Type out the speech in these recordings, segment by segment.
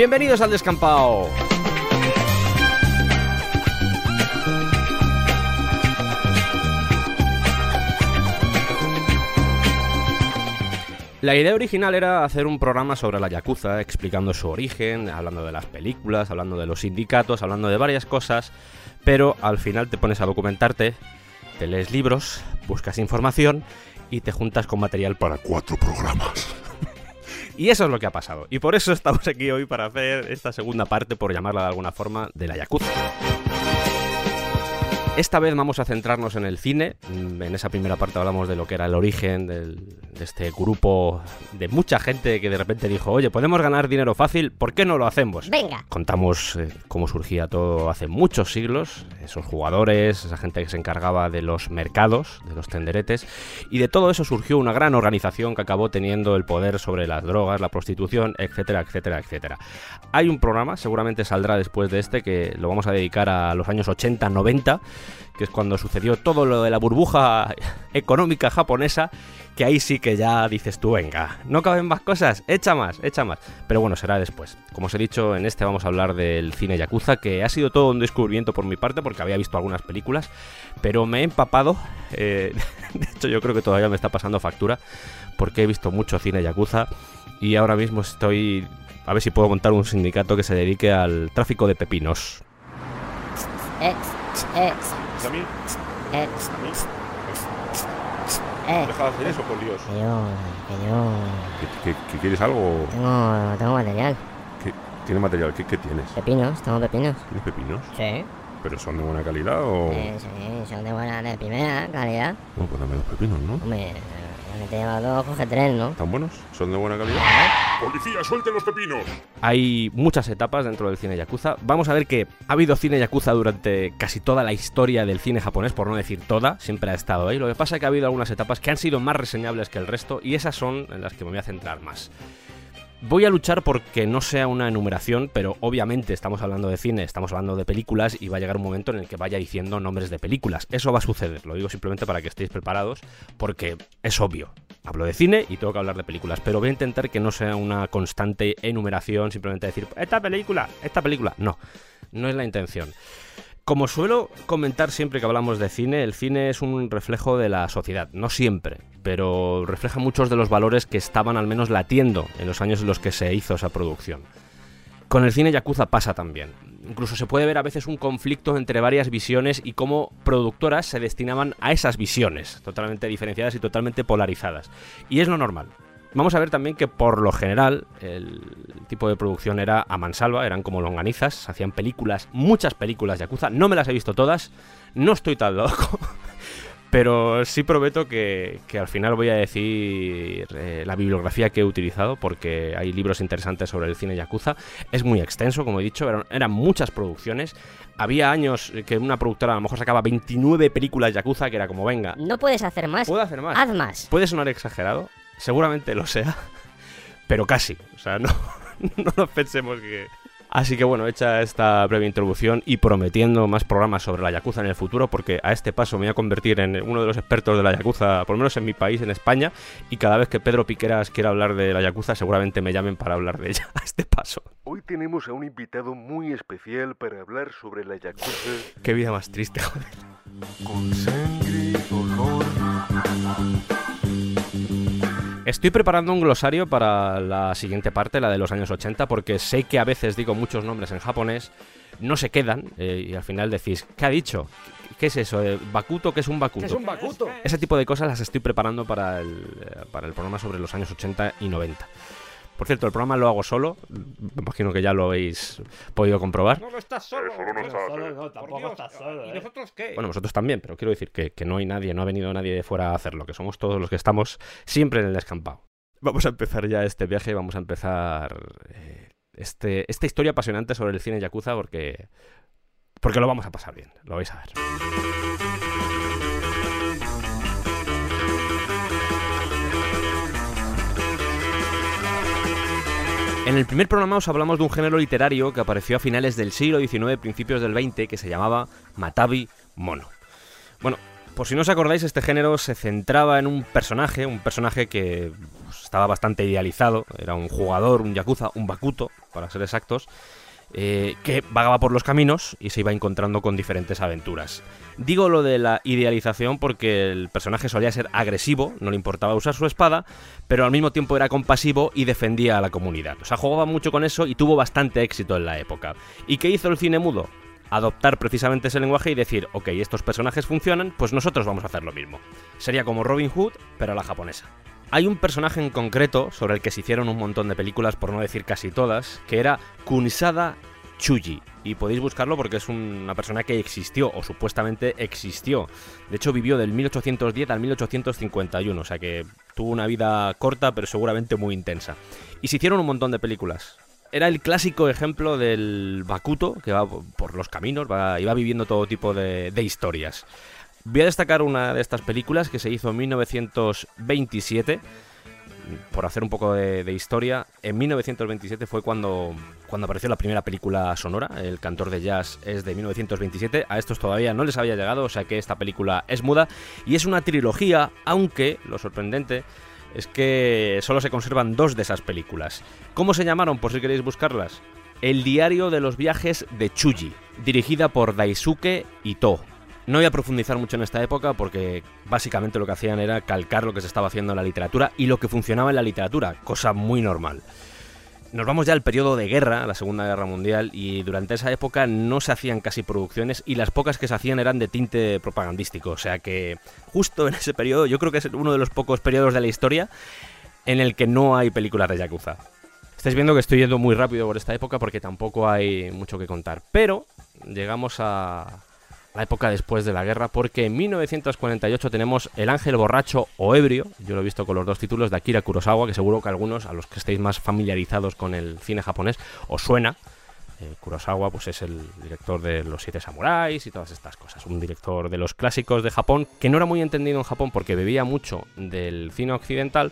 Bienvenidos al descampado. La idea original era hacer un programa sobre la Yakuza, explicando su origen, hablando de las películas, hablando de los sindicatos, hablando de varias cosas, pero al final te pones a documentarte, te lees libros, buscas información y te juntas con material para cuatro programas. Y eso es lo que ha pasado. Y por eso estamos aquí hoy para hacer esta segunda parte, por llamarla de alguna forma, de la Yakuza. Esta vez vamos a centrarnos en el cine. En esa primera parte hablamos de lo que era el origen de este grupo de mucha gente que de repente dijo, oye, podemos ganar dinero fácil, ¿por qué no lo hacemos? Venga. Contamos eh, cómo surgía todo hace muchos siglos, esos jugadores, esa gente que se encargaba de los mercados, de los tenderetes, y de todo eso surgió una gran organización que acabó teniendo el poder sobre las drogas, la prostitución, etcétera, etcétera, etcétera. Hay un programa, seguramente saldrá después de este, que lo vamos a dedicar a los años 80, 90 que es cuando sucedió todo lo de la burbuja económica japonesa, que ahí sí que ya dices tú, venga, no caben más cosas, echa más, echa más. Pero bueno, será después. Como os he dicho, en este vamos a hablar del cine Yakuza, que ha sido todo un descubrimiento por mi parte, porque había visto algunas películas, pero me he empapado. Eh, de hecho, yo creo que todavía me está pasando factura, porque he visto mucho cine Yakuza y ahora mismo estoy... A ver si puedo montar un sindicato que se dedique al tráfico de pepinos. Eh, ¿A mí? ¿A mí? eh. Deja de hacer eso, por Dios. Que yo, que yo ¿Que, que- que quieres algo? tengo, tengo material. ¿Qué, ¿Tiene material? ¿Qué, qué tienes? Pepinos, tengo pepinos. ¿Tienes pepinos? Sí. ¿Pero son de buena calidad o...? Eh, sí, son de buena, de primera calidad. Bueno, pues dame los pepinos, ¿no? Hombre, que te lleva dos, coge tres, ¿no? ¿Están buenos? ¿Son de buena calidad? ¡Policía, suelte los pepinos! Hay muchas etapas dentro del cine yakuza. Vamos a ver que ha habido cine yakuza durante casi toda la historia del cine japonés, por no decir toda, siempre ha estado ahí. Lo que pasa es que ha habido algunas etapas que han sido más reseñables que el resto y esas son en las que me voy a centrar más. Voy a luchar porque no sea una enumeración, pero obviamente estamos hablando de cine, estamos hablando de películas y va a llegar un momento en el que vaya diciendo nombres de películas. Eso va a suceder, lo digo simplemente para que estéis preparados, porque es obvio. Hablo de cine y tengo que hablar de películas, pero voy a intentar que no sea una constante enumeración, simplemente decir, esta película, esta película. No, no es la intención. Como suelo comentar siempre que hablamos de cine, el cine es un reflejo de la sociedad, no siempre, pero refleja muchos de los valores que estaban al menos latiendo en los años en los que se hizo esa producción. Con el cine Yakuza pasa también. Incluso se puede ver a veces un conflicto entre varias visiones y cómo productoras se destinaban a esas visiones, totalmente diferenciadas y totalmente polarizadas. Y es lo normal. Vamos a ver también que por lo general el tipo de producción era a mansalva, eran como longanizas, hacían películas, muchas películas Yakuza, no me las he visto todas, no estoy tan loco, pero sí prometo que, que al final voy a decir eh, la bibliografía que he utilizado, porque hay libros interesantes sobre el cine Yakuza, es muy extenso, como he dicho, eran, eran muchas producciones, había años que una productora a lo mejor sacaba 29 películas Yakuza, que era como, venga, No puedes hacer más. puedo hacer más. Haz más. Puede sonar exagerado, seguramente lo sea, pero casi. O sea, no, no nos pensemos que... Así que bueno, hecha esta breve introducción y prometiendo más programas sobre la Yakuza en el futuro, porque a este paso me voy a convertir en uno de los expertos de la Yakuza, por lo menos en mi país, en España, y cada vez que Pedro Piqueras quiera hablar de la Yakuza, seguramente me llamen para hablar de ella a este paso. Hoy tenemos a un invitado muy especial para hablar sobre la Yakuza Qué vida más triste, joder. con sangre, dolor. Estoy preparando un glosario para la siguiente parte, la de los años 80, porque sé que a veces digo muchos nombres en japonés, no se quedan, eh, y al final decís, ¿qué ha dicho? ¿Qué- ¿Qué es eso? Eh, ¿Bakuto? ¿Qué es un Bakuto? Bakuto? Ese tipo de cosas las estoy preparando para el, eh, para el programa sobre los años 80 y 90. Por cierto, el programa lo hago solo. Me imagino que ya lo habéis podido comprobar. No, no estás solo. solo no estás, Solo eh. no, tampoco estás solo. ¿Y nosotros qué? Bueno, vosotros también, pero quiero decir que, que no hay nadie, no ha venido nadie de fuera a hacerlo, que somos todos los que estamos siempre en el descampado. Vamos a empezar ya este viaje, vamos a empezar eh, este, esta historia apasionante sobre el cine Yakuza porque, porque lo vamos a pasar bien, lo vais a ver. En el primer programa os hablamos de un género literario que apareció a finales del siglo XIX, principios del XX, que se llamaba Matabi Mono. Bueno, por si no os acordáis, este género se centraba en un personaje, un personaje que pues, estaba bastante idealizado, era un jugador, un yakuza, un bakuto, para ser exactos, eh, que vagaba por los caminos y se iba encontrando con diferentes aventuras. Digo lo de la idealización porque el personaje solía ser agresivo, no le importaba usar su espada, pero al mismo tiempo era compasivo y defendía a la comunidad. O sea, jugaba mucho con eso y tuvo bastante éxito en la época. ¿Y qué hizo el cine mudo? Adoptar precisamente ese lenguaje y decir, ok, estos personajes funcionan, pues nosotros vamos a hacer lo mismo. Sería como Robin Hood, pero a la japonesa. Hay un personaje en concreto sobre el que se hicieron un montón de películas, por no decir casi todas, que era Kunisada Chuji. Y podéis buscarlo porque es una persona que existió, o supuestamente existió. De hecho, vivió del 1810 al 1851, o sea que tuvo una vida corta, pero seguramente muy intensa. Y se hicieron un montón de películas. Era el clásico ejemplo del Bakuto, que va por los caminos, y va viviendo todo tipo de historias. Voy a destacar una de estas películas que se hizo en 1927 por hacer un poco de, historia, en 1927 fue cuando, cuando apareció la primera película sonora. El cantor de jazz es de 1927. A estos todavía no les había llegado, o sea que esta película es muda. Y es una trilogía, aunque lo sorprendente es que solo se conservan dos de esas películas. ¿Cómo se llamaron, por si queréis buscarlas? El diario de los viajes de Chuji, dirigida por Daisuke Ito. No voy a profundizar mucho en esta época porque básicamente lo que hacían era calcar lo que se estaba haciendo en la literatura y lo que funcionaba en la literatura, cosa muy normal. Nos vamos ya al periodo de guerra, la Segunda Guerra Mundial, y durante esa época no se hacían casi producciones y las pocas que se hacían eran de tinte propagandístico. O sea que justo en ese periodo, yo creo que es uno de los pocos periodos de la historia en el que no hay películas de Yakuza. Estáis viendo que estoy yendo muy rápido por esta época porque tampoco hay mucho que contar. Pero llegamos a, la época después de la guerra, porque en 1948 tenemos El Ángel Borracho o Ebrio, yo lo he visto con los dos títulos de Akira Kurosawa, que seguro que algunos, a los que estéis más familiarizados con el cine japonés, os suena. Eh, Kurosawa pues es el director de Los Siete Samuráis y todas estas cosas, un director de los clásicos de Japón, que no era muy entendido en Japón porque bebía mucho del cine occidental,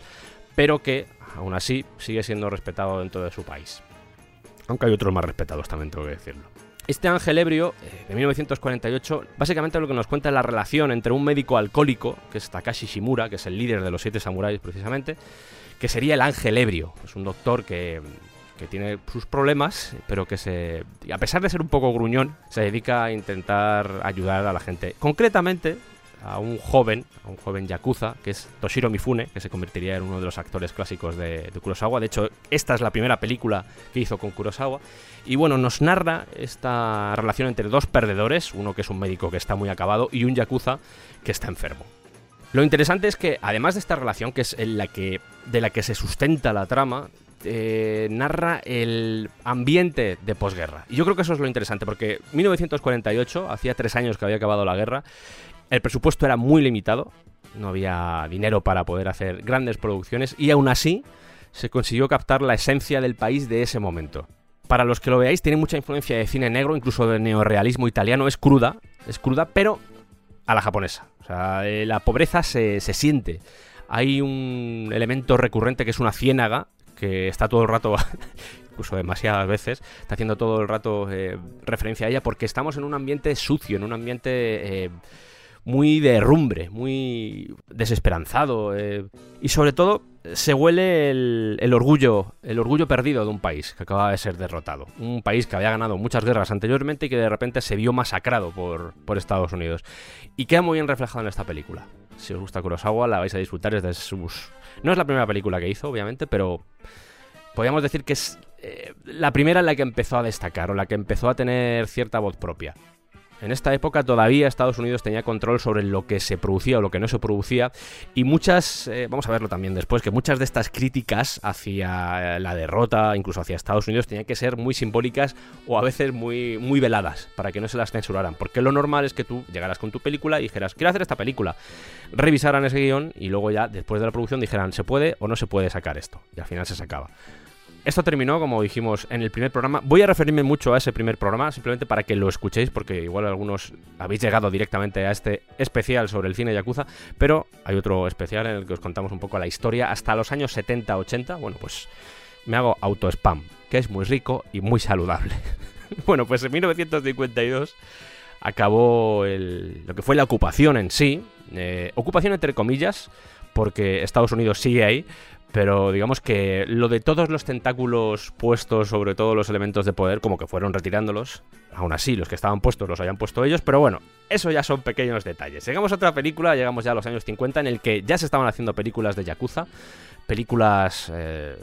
pero que aún así sigue siendo respetado dentro de su país. Aunque hay otros más respetados también, tengo que decirlo. Este ángel ebrio eh, de 1948 básicamente lo que nos cuenta es la relación entre un médico alcohólico, que es Takashi Shimura, que es el líder de los siete samuráis precisamente, que sería el ángel ebrio. Es un doctor que, tiene sus problemas, pero que se, a pesar de ser un poco gruñón, se dedica a intentar ayudar a la gente. Concretamente a un joven, a un joven yakuza, que es Toshiro Mifune, que se convertiría en uno de los actores clásicos de, Kurosawa. De hecho, esta es la primera película que hizo con Kurosawa. Y bueno, nos narra esta relación entre dos perdedores, uno que es un médico que está muy acabado y un yakuza que está enfermo. Lo interesante es que, además de esta relación, que es en la que, de la que se sustenta la trama, eh, narra el ambiente de posguerra. Y yo creo que eso es lo interesante, porque 1948, hacía tres años que había acabado la guerra, el presupuesto era muy limitado, no había dinero para poder hacer grandes producciones y aún así se consiguió captar la esencia del país de ese momento. Para los que lo veáis, tiene mucha influencia de cine negro, incluso de neorealismo italiano, es cruda, es cruda, pero a la japonesa. O sea, eh, la pobreza se, se siente. Hay un elemento recurrente que es una ciénaga, que está todo el rato incluso demasiadas veces, está haciendo todo el rato eh, referencia a ella porque estamos en un ambiente sucio, en un ambiente eh, muy de herrumbre, muy desesperanzado eh, y sobre todo se huele el, orgullo, el orgullo perdido de un país que acaba de ser derrotado, un país que había ganado muchas guerras anteriormente y que de repente se vio masacrado por, por Estados Unidos y queda muy bien reflejado en esta película. Si os gusta Kurosawa la vais a disfrutar desde sus... No es la primera película que hizo, obviamente, pero podríamos decir que es eh, la primera en la que empezó a destacar o la que empezó a tener cierta voz propia. En esta época todavía Estados Unidos tenía control sobre lo que se producía o lo que no se producía y muchas, eh, vamos a verlo también después, que muchas de estas críticas hacia la derrota, incluso hacia Estados Unidos, tenían que ser muy simbólicas o a veces muy, muy veladas para que no se las censuraran. Porque lo normal es que tú llegaras con tu película y dijeras, quiero hacer esta película, revisaran ese guion y luego ya después de la producción dijeran, ¿se puede o no se puede sacar esto? Y al final se sacaba. Esto terminó, como dijimos en el primer programa. Voy a referirme mucho a ese primer programa, simplemente para que lo escuchéis, porque igual algunos habéis llegado directamente a este especial sobre el cine Yakuza, pero hay otro especial en el que os contamos un poco la historia hasta los años 70-80. Bueno, pues me hago auto-spam, que es muy rico y muy saludable. bueno, pues en 1952 acabó lo que fue la ocupación en sí, eh, ocupación entre comillas, porque Estados Unidos sigue ahí, pero digamos que lo de todos los tentáculos puestos sobre todos los elementos de poder, como que fueron retirándolos, aún así los que estaban puestos los hayan puesto ellos, pero bueno, eso ya son pequeños detalles. Llegamos a otra película, llegamos ya a los años 50 en el que ya se estaban haciendo películas de Yakuza, películas eh,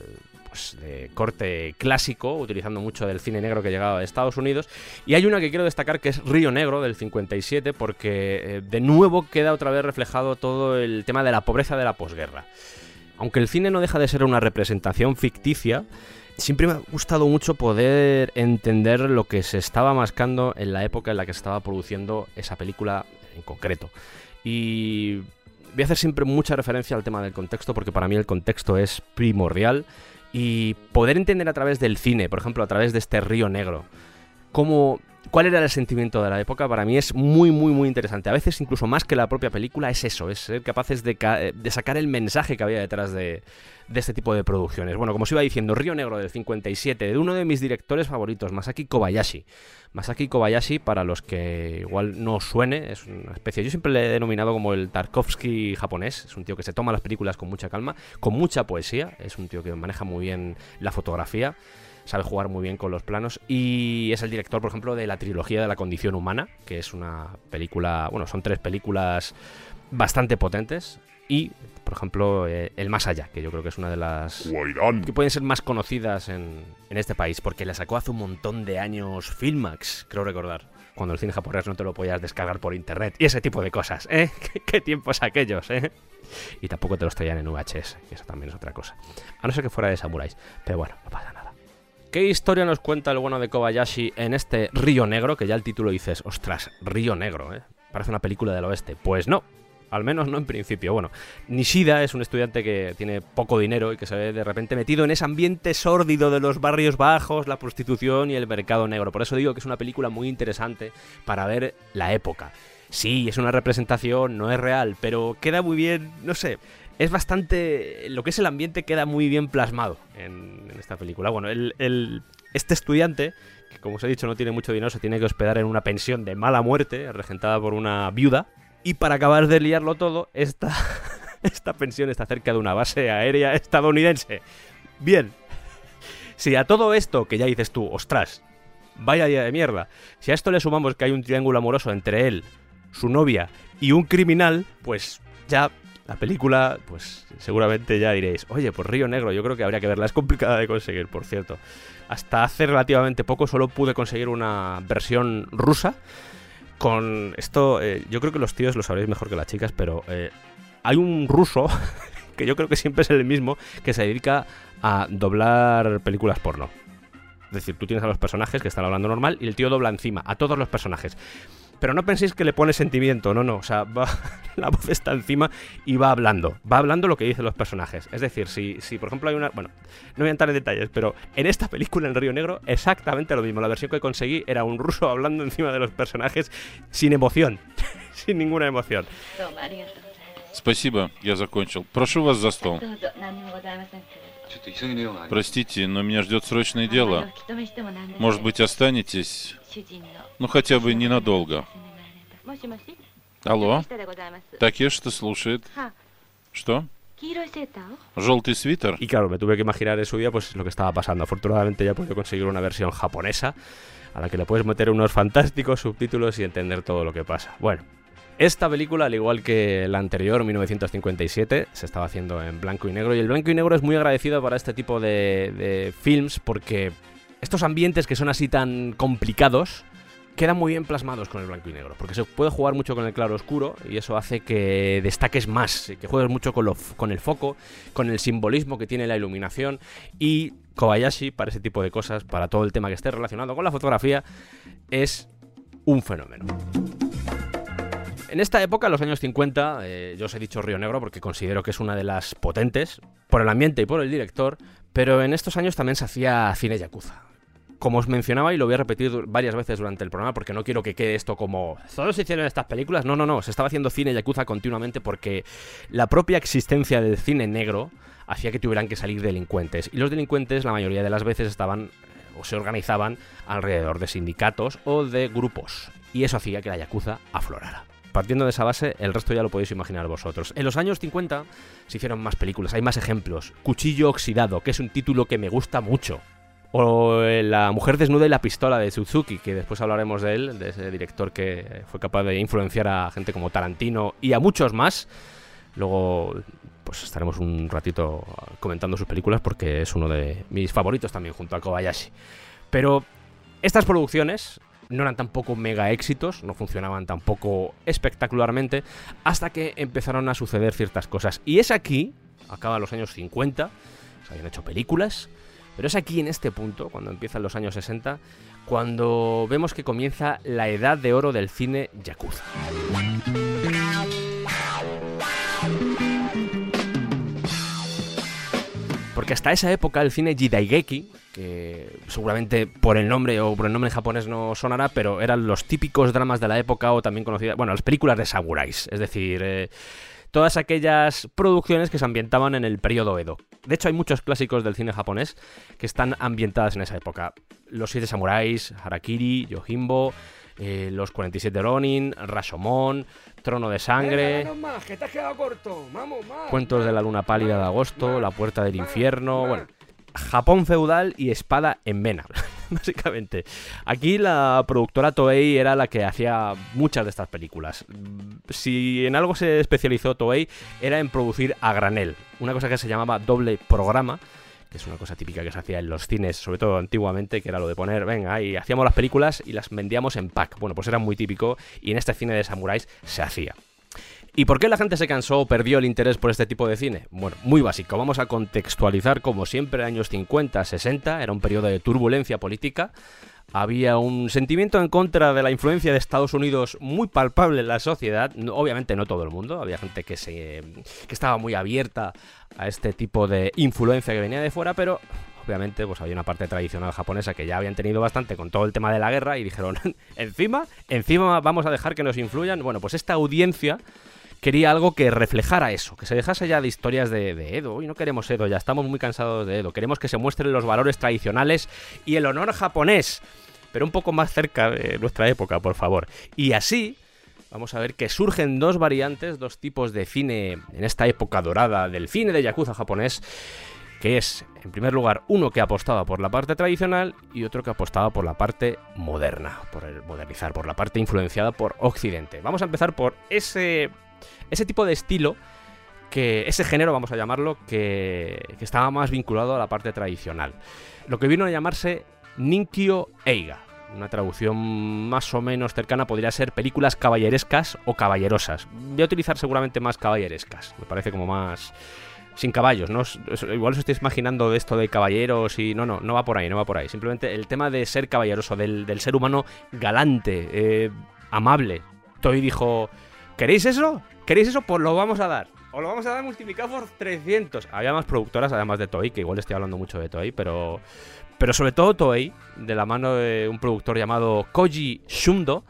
pues, de corte clásico, utilizando mucho del cine negro que llegaba de Estados Unidos, y hay una que quiero destacar que es Río Negro del 57 porque eh, de nuevo queda otra vez reflejado todo el tema de la pobreza de la posguerra aunque el cine no deja de ser una representación ficticia, siempre me ha gustado mucho poder entender lo que se estaba mascando en la época en la que se estaba produciendo esa película en concreto. Y voy a hacer siempre mucha referencia al tema del contexto porque para mí el contexto es primordial y poder entender a través del cine, por ejemplo, a través de este río negro, cómo cuál era el sentimiento de la época, para mí es muy, muy, muy interesante. A veces, incluso más que la propia película, es eso, es ser capaces de, de sacar el mensaje que había detrás de, de, este tipo de producciones. Bueno, como os iba diciendo, Río Negro del 57, de uno de mis directores favoritos, Masaki Kobayashi. Masaki Kobayashi, para los que igual no suene, es una especie, yo siempre le he denominado como el Tarkovsky japonés, es un tío que se toma las películas con mucha calma, con mucha poesía, es un tío que maneja muy bien la fotografía sabe jugar muy bien con los planos y es el director, por ejemplo, de la trilogía de la condición humana, que es una película, bueno, son tres películas bastante potentes y, por ejemplo, eh, El Más Allá, que yo creo que es una de las que pueden ser más conocidas en, en este país, porque la sacó hace un montón de años Filmax, creo recordar cuando el cine japonés no te lo podías descargar por internet y ese tipo de cosas, ¿eh? ¿Qué, tiempos aquellos, ¿eh? Y tampoco te los traían en VHS, que eso también es otra cosa. A no ser que fuera de samuráis, pero bueno, no pasa nada. ¿Qué historia nos cuenta el bueno de Kobayashi en este Río Negro? Que ya el título dices, ostras, Río Negro, ¿eh? Parece una película del oeste. Pues no, al menos no en principio. Bueno, Nishida es un estudiante que tiene poco dinero y que se ve de repente metido en ese ambiente sórdido de los barrios bajos, la prostitución y el mercado negro. Por eso digo que es una película muy interesante para ver la época. Sí, es una representación, no es real, pero queda muy bien, no sé, es bastante. Lo que es el ambiente queda muy bien plasmado en, esta película. Bueno, el, este estudiante, que como os he dicho no tiene mucho dinero, se tiene que hospedar en una pensión de mala muerte, regentada por una viuda. Y para acabar de liarlo todo, esta, esta pensión está cerca de una base aérea estadounidense. Bien. Si a todo esto que ya dices tú, ostras, vaya día de mierda, si a esto le sumamos que hay un triángulo amoroso entre él, su novia y un criminal, pues ya la película, pues seguramente ya diréis, oye, pues Río Negro, yo creo que habría que verla. Es complicada de conseguir, por cierto. Hasta hace relativamente poco solo pude conseguir una versión rusa. Con esto, eh, yo creo que los tíos lo sabréis mejor que las chicas, pero eh, hay un ruso, que yo creo que siempre es el mismo, que se dedica a doblar películas porno. Es decir, tú tienes a los personajes que están hablando normal y el tío dobla encima a todos los personajes. Pero no penséis que le pone sentimiento, no, no. O sea, va, la voz está encima y va hablando. Va hablando lo que dicen los personajes. Es decir, si, si por ejemplo hay una. Bueno, no voy a entrar en detalles, pero en esta película, en Río Negro, exactamente lo mismo. La versión que conseguí era un ruso hablando encima de los personajes sin emoción. sin ninguna emoción. Спасибо, я закончил. Прошу вас за стол. Простите, но меня ждет срочное дело. Может быть, останетесь? Ну, хотя бы ненадолго. Алло? Такешта слушает. Что? Желтый свитер. Y claro, me tuve que imaginar en su día pues lo que estaba pasando. Afortunadamente ya he podido conseguir una versión japonesa a la que le puedes meter unos fantásticos subtítulos y entender todo lo que pasa. Bueno, esta película, al igual que la anterior, 1957, se estaba haciendo en blanco y negro. Y el blanco y negro es muy agradecido para este tipo de, films porque estos ambientes que son así tan complicados quedan muy bien plasmados con el blanco y negro, porque se puede jugar mucho con el claro oscuro y eso hace que destaques más, que juegues mucho con el foco, con el simbolismo que tiene la iluminación y Kobayashi para ese tipo de cosas, para todo el tema que esté relacionado con la fotografía, es un fenómeno. En esta época, en los años 50, eh, yo os he dicho Río Negro porque considero que es una de las potentes, por el ambiente y por el director, pero en estos años también se hacía cine yakuza. Como os mencionaba, y lo voy a repetir varias veces durante el programa porque no quiero que quede esto como solo se hicieron estas películas. No, no, no, se estaba haciendo cine yakuza continuamente porque la propia existencia del cine negro hacía que tuvieran que salir delincuentes. Y los delincuentes, la mayoría de las veces, estaban eh, o se organizaban alrededor de sindicatos o de grupos. Y eso hacía que la yakuza aflorara partiendo de esa base, el resto ya lo podéis imaginar vosotros. En los años 50 se hicieron más películas, hay más ejemplos. Cuchillo Oxidado, que es un título que me gusta mucho. O La mujer desnuda y la pistola de Suzuki, que después hablaremos de él, de ese director que fue capaz de influenciar a gente como Tarantino y a muchos más. Luego, pues estaremos un ratito comentando sus películas porque es uno de mis favoritos también, junto a Kobayashi. Pero estas producciones no eran tampoco mega éxitos, no funcionaban tampoco espectacularmente, hasta que empezaron a suceder ciertas cosas. Y es aquí, acaba los años 50, se habían hecho películas, pero es aquí en este punto, cuando empiezan los años 60, cuando vemos que comienza la edad de oro del cine yakuza. Porque hasta esa época el cine Jidaigeki, que seguramente por el nombre o por el nombre en japonés no sonará, pero eran los típicos dramas de la época o también conocidas, bueno, las películas de samuráis, es decir, eh, todas aquellas producciones que se ambientaban en el periodo Edo. De hecho, hay muchos clásicos del cine japonés que están ambientadas en esa época. Los siete samuráis, Harakiri, Yojimbo, eh, los 47 Ronin, Rashomon, Trono de Sangre, más, que te has quedado corto. Vamos, más. Cuentos de la Luna Pálida de Agosto, La Puerta del Infierno, bueno, Japón feudal y Espada en Vena, básicamente. Aquí la productora Toei era la que hacía muchas de estas películas. Si en algo se especializó Toei era en producir a granel, una cosa que se llamaba doble programa, es una cosa típica que se hacía en los cines, sobre todo antiguamente, que era lo de poner, venga, y hacíamos las películas y las vendíamos en pack. Bueno, pues era muy típico y en este cine de samuráis se hacía. ¿Y por qué la gente se cansó o perdió el interés por este tipo de cine? Bueno, muy básico. Vamos a contextualizar como siempre, años 50, 60, era un periodo de turbulencia política. Había un sentimiento en contra de la influencia de Estados Unidos muy palpable en la sociedad. Obviamente no todo el mundo, había gente que, se, que estaba muy abierta a este tipo de influencia que venía de fuera, pero obviamente pues había una parte tradicional japonesa que ya habían tenido bastante con todo el tema de la guerra y dijeron, encima, encima vamos a dejar que nos influyan. Bueno, pues esta audiencia quería algo que reflejara eso, que se dejase ya de historias de, Edo. Y no queremos Edo, ya estamos muy cansados de Edo. Queremos que se muestren los valores tradicionales y el honor japonés, pero un poco más cerca de nuestra época, por favor. Y así, vamos a ver que surgen dos variantes, dos tipos de cine en esta época dorada del cine de Yakuza japonés que es, en primer lugar, uno que apostaba por la parte tradicional y otro que apostaba por la parte moderna, por el modernizar, por la parte influenciada por Occidente. Vamos a empezar por ese ese tipo de estilo, que ese género, vamos a llamarlo, que, estaba más vinculado a la parte tradicional. Lo que vino a llamarse Ninkyo Eiga. Una traducción más o menos cercana podría ser películas caballerescas o caballerosas. Voy a utilizar seguramente más caballerescas. Me parece como más sin caballos, ¿no? Igual os estáis imaginando de esto de caballeros y no, no, no va por ahí, no va por ahí. Simplemente el tema de ser caballeroso, del, ser humano galante, eh, amable. Toy dijo, ¿queréis eso? ¿Queréis eso? Pues lo vamos a dar. Os lo vamos a dar multiplicado por 300. Había más productoras, además de Toei, que igual estoy hablando mucho de Toei, pero. Pero sobre todo Toei, de la mano de un productor llamado Koji Shundo,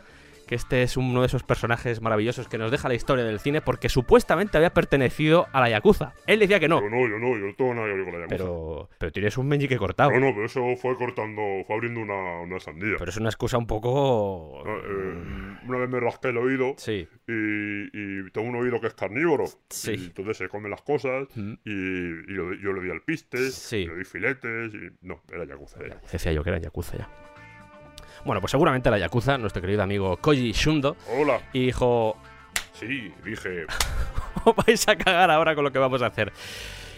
que este es uno de esos personajes maravillosos que nos deja la historia del cine porque supuestamente había pertenecido a la Yakuza. Él decía que no. Yo no, yo no, yo no tengo nada que ver con la Yakuza. Pero, pero tienes un meñique cortado. No, no, pero eso fue cortando, fue abriendo una, una sandía. Pero es una excusa un poco... No, eh, una vez me rasqué el oído sí. y, y tengo un oído que es carnívoro. Sí. Y entonces se come las cosas Mm. y, y yo, yo le di al piste, Sí. le di filetes y... No, era Yakuza. Era. Decía yo que era Yakuza ya. Bueno, pues seguramente la Yakuza, nuestro querido amigo Koji Shundo, Hola. y dijo, Sí, dije... os vais a cagar ahora con lo que vamos a hacer.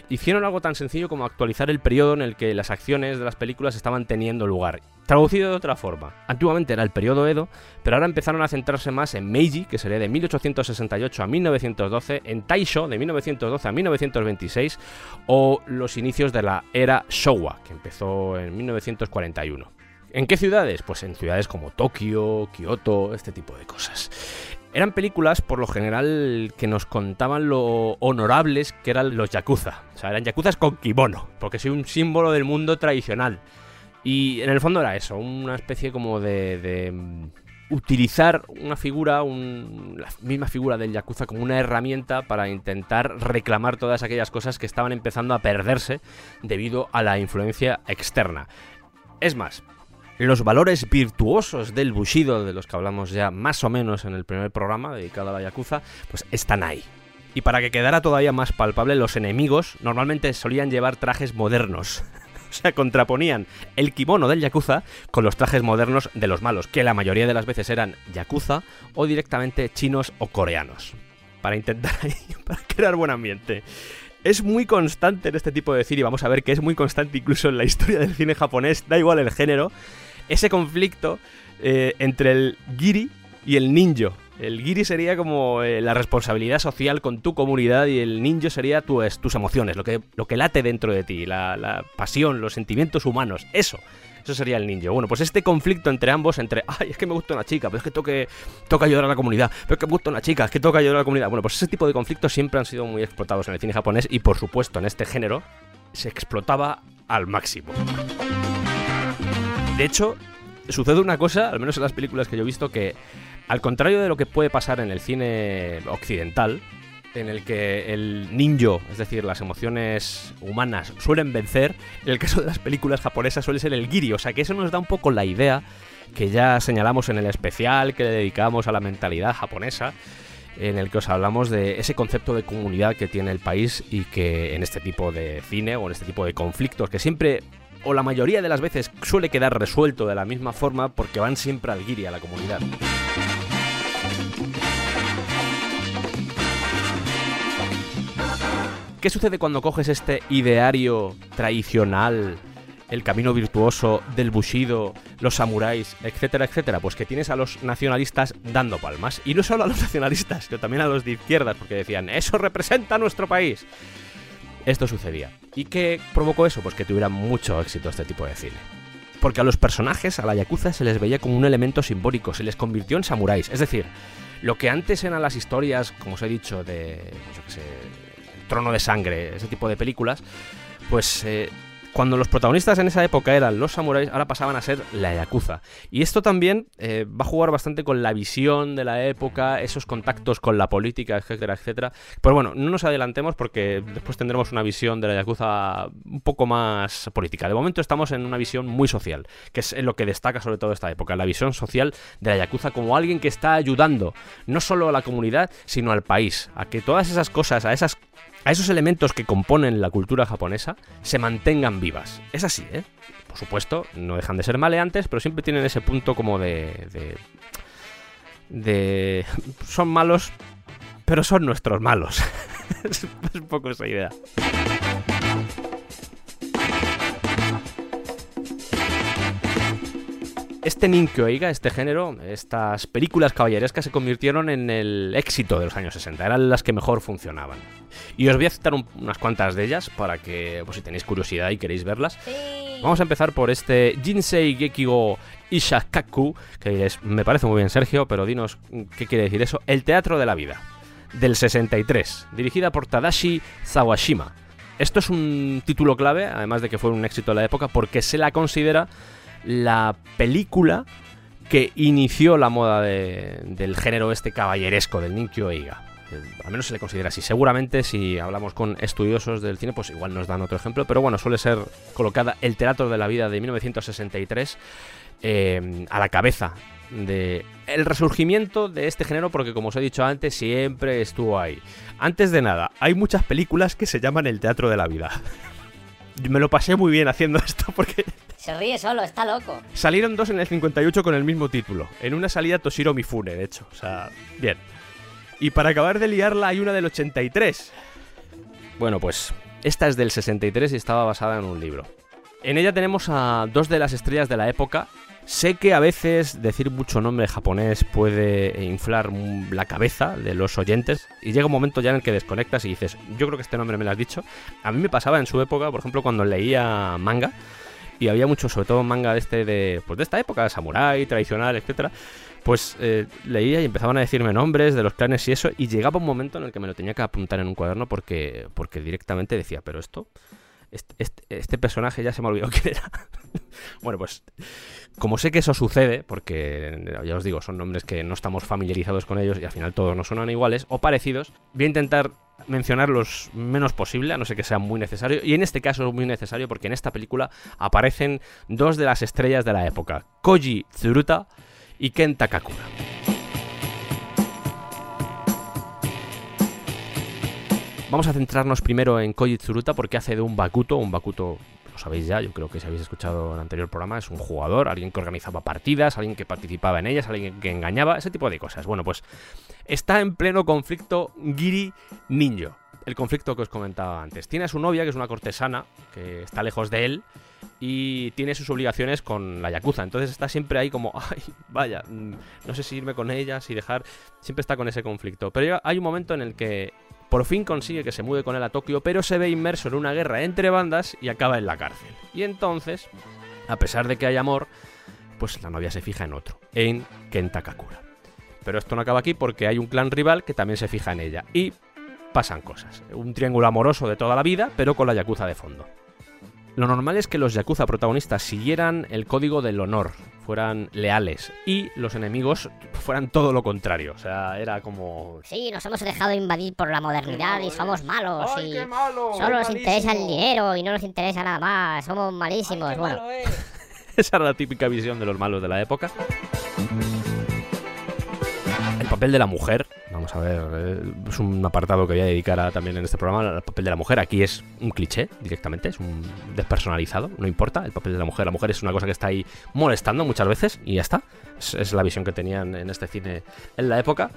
hicieron algo tan sencillo como actualizar el periodo en el que las acciones de las películas estaban teniendo lugar. Traducido de otra forma, antiguamente era el periodo Edo, pero ahora empezaron a centrarse más en Meiji, que sería de 1868 a 1912, en Taisho, de 1912 a 1926, o los inicios de la era Showa, que empezó en 1941. ¿En qué ciudades? Pues en ciudades como Tokio, Kioto, este tipo de cosas. Eran películas, por lo general, que nos contaban lo honorables que eran los yakuza. O sea, eran yakuzas con kimono, porque soy un símbolo del mundo tradicional. Y en el fondo era eso, una especie como de, de mm, utilizar una figura, un- la misma figura del yakuza como una herramienta para intentar reclamar todas aquellas cosas que estaban empezando a perderse debido a la influencia externa. Es más, los valores virtuosos del Bushido, de los que hablamos ya más o menos en el primer programa dedicado a la Yakuza, pues están ahí. Y para que quedara todavía más palpable, los enemigos normalmente solían llevar trajes modernos. O sea, contraponían el kimono del Yakuza con los trajes modernos de los malos, que la mayoría de las veces eran Yakuza o directamente chinos o coreanos. Para intentar para crear buen ambiente. Es muy constante en este tipo de cine, y vamos a ver que es muy constante incluso en la historia del cine japonés, da igual el género, ese conflicto eh, entre el giri y el ninjo. El giri sería como eh, la responsabilidad social con tu comunidad y el ninjo sería tu, tus emociones, lo que, lo que late dentro de ti, la, pasión, los sentimientos humanos, eso. Eso sería el ninja. Bueno, pues este conflicto entre ambos, entre, ay, es que me gusta una chica, pero es que toque, toca ayudar a la comunidad, pero es que me gusta una chica, es que toca ayudar a la comunidad. Bueno, pues ese tipo de conflictos siempre han sido muy explotados en el cine japonés y por supuesto en este género se explotaba al máximo. De hecho, sucede una cosa, al menos en las películas que yo he visto, que al contrario de lo que puede pasar en el cine occidental, en el que el ninja, es decir, las emociones humanas, suelen vencer, en el caso de las películas japonesas suele ser el giri, o sea que eso nos da un poco la idea que ya señalamos en el especial que le dedicamos a la mentalidad japonesa, en el que os hablamos de ese concepto de comunidad que tiene el país y que en este tipo de cine o en este tipo de conflictos que siempre o la mayoría de las veces suele quedar resuelto de la misma forma porque van siempre al guiri, a la comunidad. ¿Qué sucede cuando coges este ideario tradicional, el camino virtuoso del bushido, los samuráis, etcétera, etcétera? Pues que tienes a los nacionalistas dando palmas. Y no solo a los nacionalistas, sino también a los de izquierdas, porque decían, eso representa a nuestro país. Esto sucedía. ¿Y qué provocó eso? Pues que tuviera mucho éxito este tipo de cine. Porque a los personajes, a la Yakuza, se les veía como un elemento simbólico, se les convirtió en samuráis. Es decir, lo que antes eran las historias, como os he dicho, de, yo qué sé, Trono de Sangre, ese tipo de películas, pues eh, cuando los protagonistas en esa época eran los samuráis, ahora pasaban a ser la Yakuza. Y esto también eh, va a jugar bastante con la visión de la época, esos contactos con la política, etcétera, etcétera. Pero bueno, no nos adelantemos porque después tendremos una visión de la Yakuza un poco más política. De momento estamos en una visión muy social, que es lo que destaca sobre todo esta época, la visión social de la Yakuza como alguien que está ayudando no solo a la comunidad, sino al país, a que todas esas cosas, a esas a esos elementos que componen la cultura japonesa se mantengan vivas. Es así, ¿eh? Por supuesto, no dejan de ser maleantes, pero siempre tienen ese punto como de... de, de son malos, pero son nuestros malos. es un poco esa idea. Este Ninkyo Eiga, este género, estas películas caballerescas se convirtieron en el éxito de los años 60, eran las que mejor funcionaban. Y os voy a citar un- unas cuantas de ellas para que, pues, si tenéis curiosidad y queréis verlas. Vamos a empezar por este Jinsei Gekigo Ishakaku, que me parece muy bien Sergio, pero dinos qué quiere decir eso. El Teatro de la Vida, del 63, dirigida por Tadashi Sawashima. Esto es un título clave, además de que fue un éxito de la época, porque se la considera la película que inició la moda de- del género este caballeresco, del Ninkyo Eiga. Eh, Al menos se le considera así. Seguramente si hablamos con estudiosos del cine, pues igual nos dan otro ejemplo. Pero bueno, suele ser colocada El Teatro de la Vida de 1963 eh, a la cabeza de resurgimiento de este género porque como os he dicho antes siempre estuvo ahí. Antes de nada, hay muchas películas que se llaman El Teatro de la Vida. Me lo pasé muy bien haciendo esto porque Se ríe solo, está loco. Salieron dos en el 58 con el mismo título. En una salía Toshiro Mifune, de hecho. O sea, bien. Y para acabar de liarla hay una del 83. Bueno, pues Esta es del 63 y estaba basada en un libro. En ella tenemos a dos de las estrellas de la época. Sé que a veces decir mucho nombre japonés puede inflar la cabeza de los oyentes y llega un momento ya en el que desconectas y dices, yo creo que este nombre me lo has dicho. A mí me pasaba en su época, por ejemplo, cuando leía manga y había mucho, sobre todo manga de este de, pues de esta época, samurai, tradicional, etcétera pues eh, leía y empezaban a decirme nombres de los clanes y eso, y llegaba un momento en el que me lo tenía que apuntar en un cuaderno porque, porque directamente decía, pero esto, este, este, personaje ya se me ha olvidado quién era. bueno, pues como sé que eso sucede, porque ya os digo, son nombres que no estamos familiarizados con ellos y al final todos no suenan iguales o parecidos, voy a intentar mencionarlos menos posible, a no ser que sea muy necesario. Y en este caso es muy necesario porque en esta película aparecen dos de las estrellas de la época, Koji Tsuruta y Ken Takakura. Vamos a centrarnos primero en Koji Tsuruta porque hace de un Bakuto, un Bakuto lo sabéis ya, yo creo que si habéis escuchado el anterior programa, es un jugador, alguien que organizaba partidas, alguien que participaba en ellas, alguien que engañaba, ese tipo de cosas. Bueno, pues está en pleno conflicto Giri Ninjo, el conflicto que os comentaba antes. Tiene a su novia, que es una cortesana, que está lejos de él, y tiene sus obligaciones con la Yakuza. Entonces está siempre ahí como, ay, vaya, mm, no sé si irme con ella, si dejar. Siempre está con ese conflicto. Pero hay un momento en el que por fin consigue que se mude con él a Tokio, pero se ve inmerso en una guerra entre bandas y acaba en la cárcel. Y entonces, a pesar de que hay amor, pues la novia se fija en otro, en Ken Takakura. Pero esto no acaba aquí porque hay un clan rival que también se fija en ella. Y pasan cosas. Un triángulo amoroso de toda la vida, pero con la Yakuza de fondo. Lo normal es que los Yakuza protagonistas siguieran el código del honor, fueran leales, y los enemigos fueran todo lo contrario. O sea, era como... Sí, nos hemos dejado invadir por la modernidad y somos malos. Ay, y qué malo, solo nos interesa el dinero y no nos interesa nada más. Somos malísimos. Ay, qué bueno, malo es. Esa era la típica visión de los malos de la época. El papel de la mujer, vamos a ver, eh, es un apartado que voy a dedicar a- también en este programa. El papel de la mujer aquí es un cliché directamente, es un despersonalizado, no importa. El papel de la mujer, la mujer es una cosa que está ahí molestando muchas veces y ya está. Es, es la visión que tenían en este cine en la época.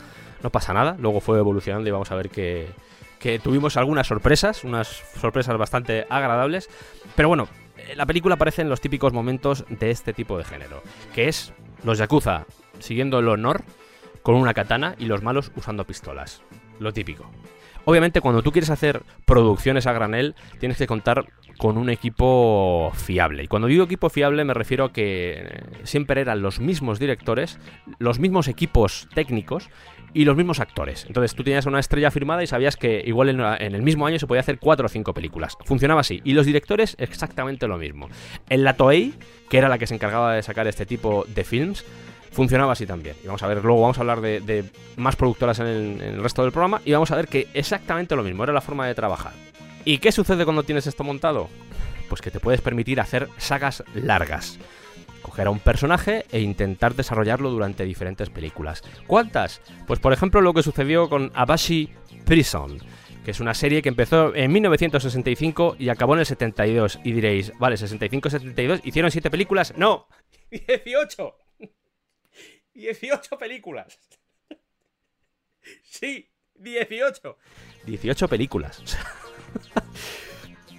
No pasa nada, luego fue evolucionando y vamos a ver que, que tuvimos algunas sorpresas, unas sorpresas bastante agradables. Pero bueno, eh, la película aparece en los típicos momentos de este tipo de género, que es los Yakuza siguiendo el honor con una katana y los malos usando pistolas. Lo típico. Obviamente cuando tú quieres hacer producciones a granel tienes que contar con un equipo fiable. Y cuando digo equipo fiable me refiero a que eh, siempre eran los mismos directores, los mismos equipos técnicos y los mismos actores. Entonces tú tenías una estrella firmada y sabías que igual en, el mismo año se podía hacer cuatro o cinco películas. Funcionaba así. Y los directores exactamente lo mismo. En la Toei, que era la que se encargaba de sacar este tipo de films, funcionaba así también. Y vamos a ver, luego vamos a hablar de, más productoras en el, en el resto del programa y vamos a ver que exactamente lo mismo, era la forma de trabajar. ¿Y qué sucede cuando tienes esto montado? Pues que te puedes permitir hacer sagas largas. Coger a un personaje e intentar desarrollarlo durante diferentes películas. ¿Cuántas? Pues por ejemplo lo que sucedió con Abashi Prison, que es una serie que empezó en 1965 y acabó en el 72. Y diréis, vale, 65-72, ¿hicieron 7 películas? No, 18. 18 películas. Sí, 18. 18 películas.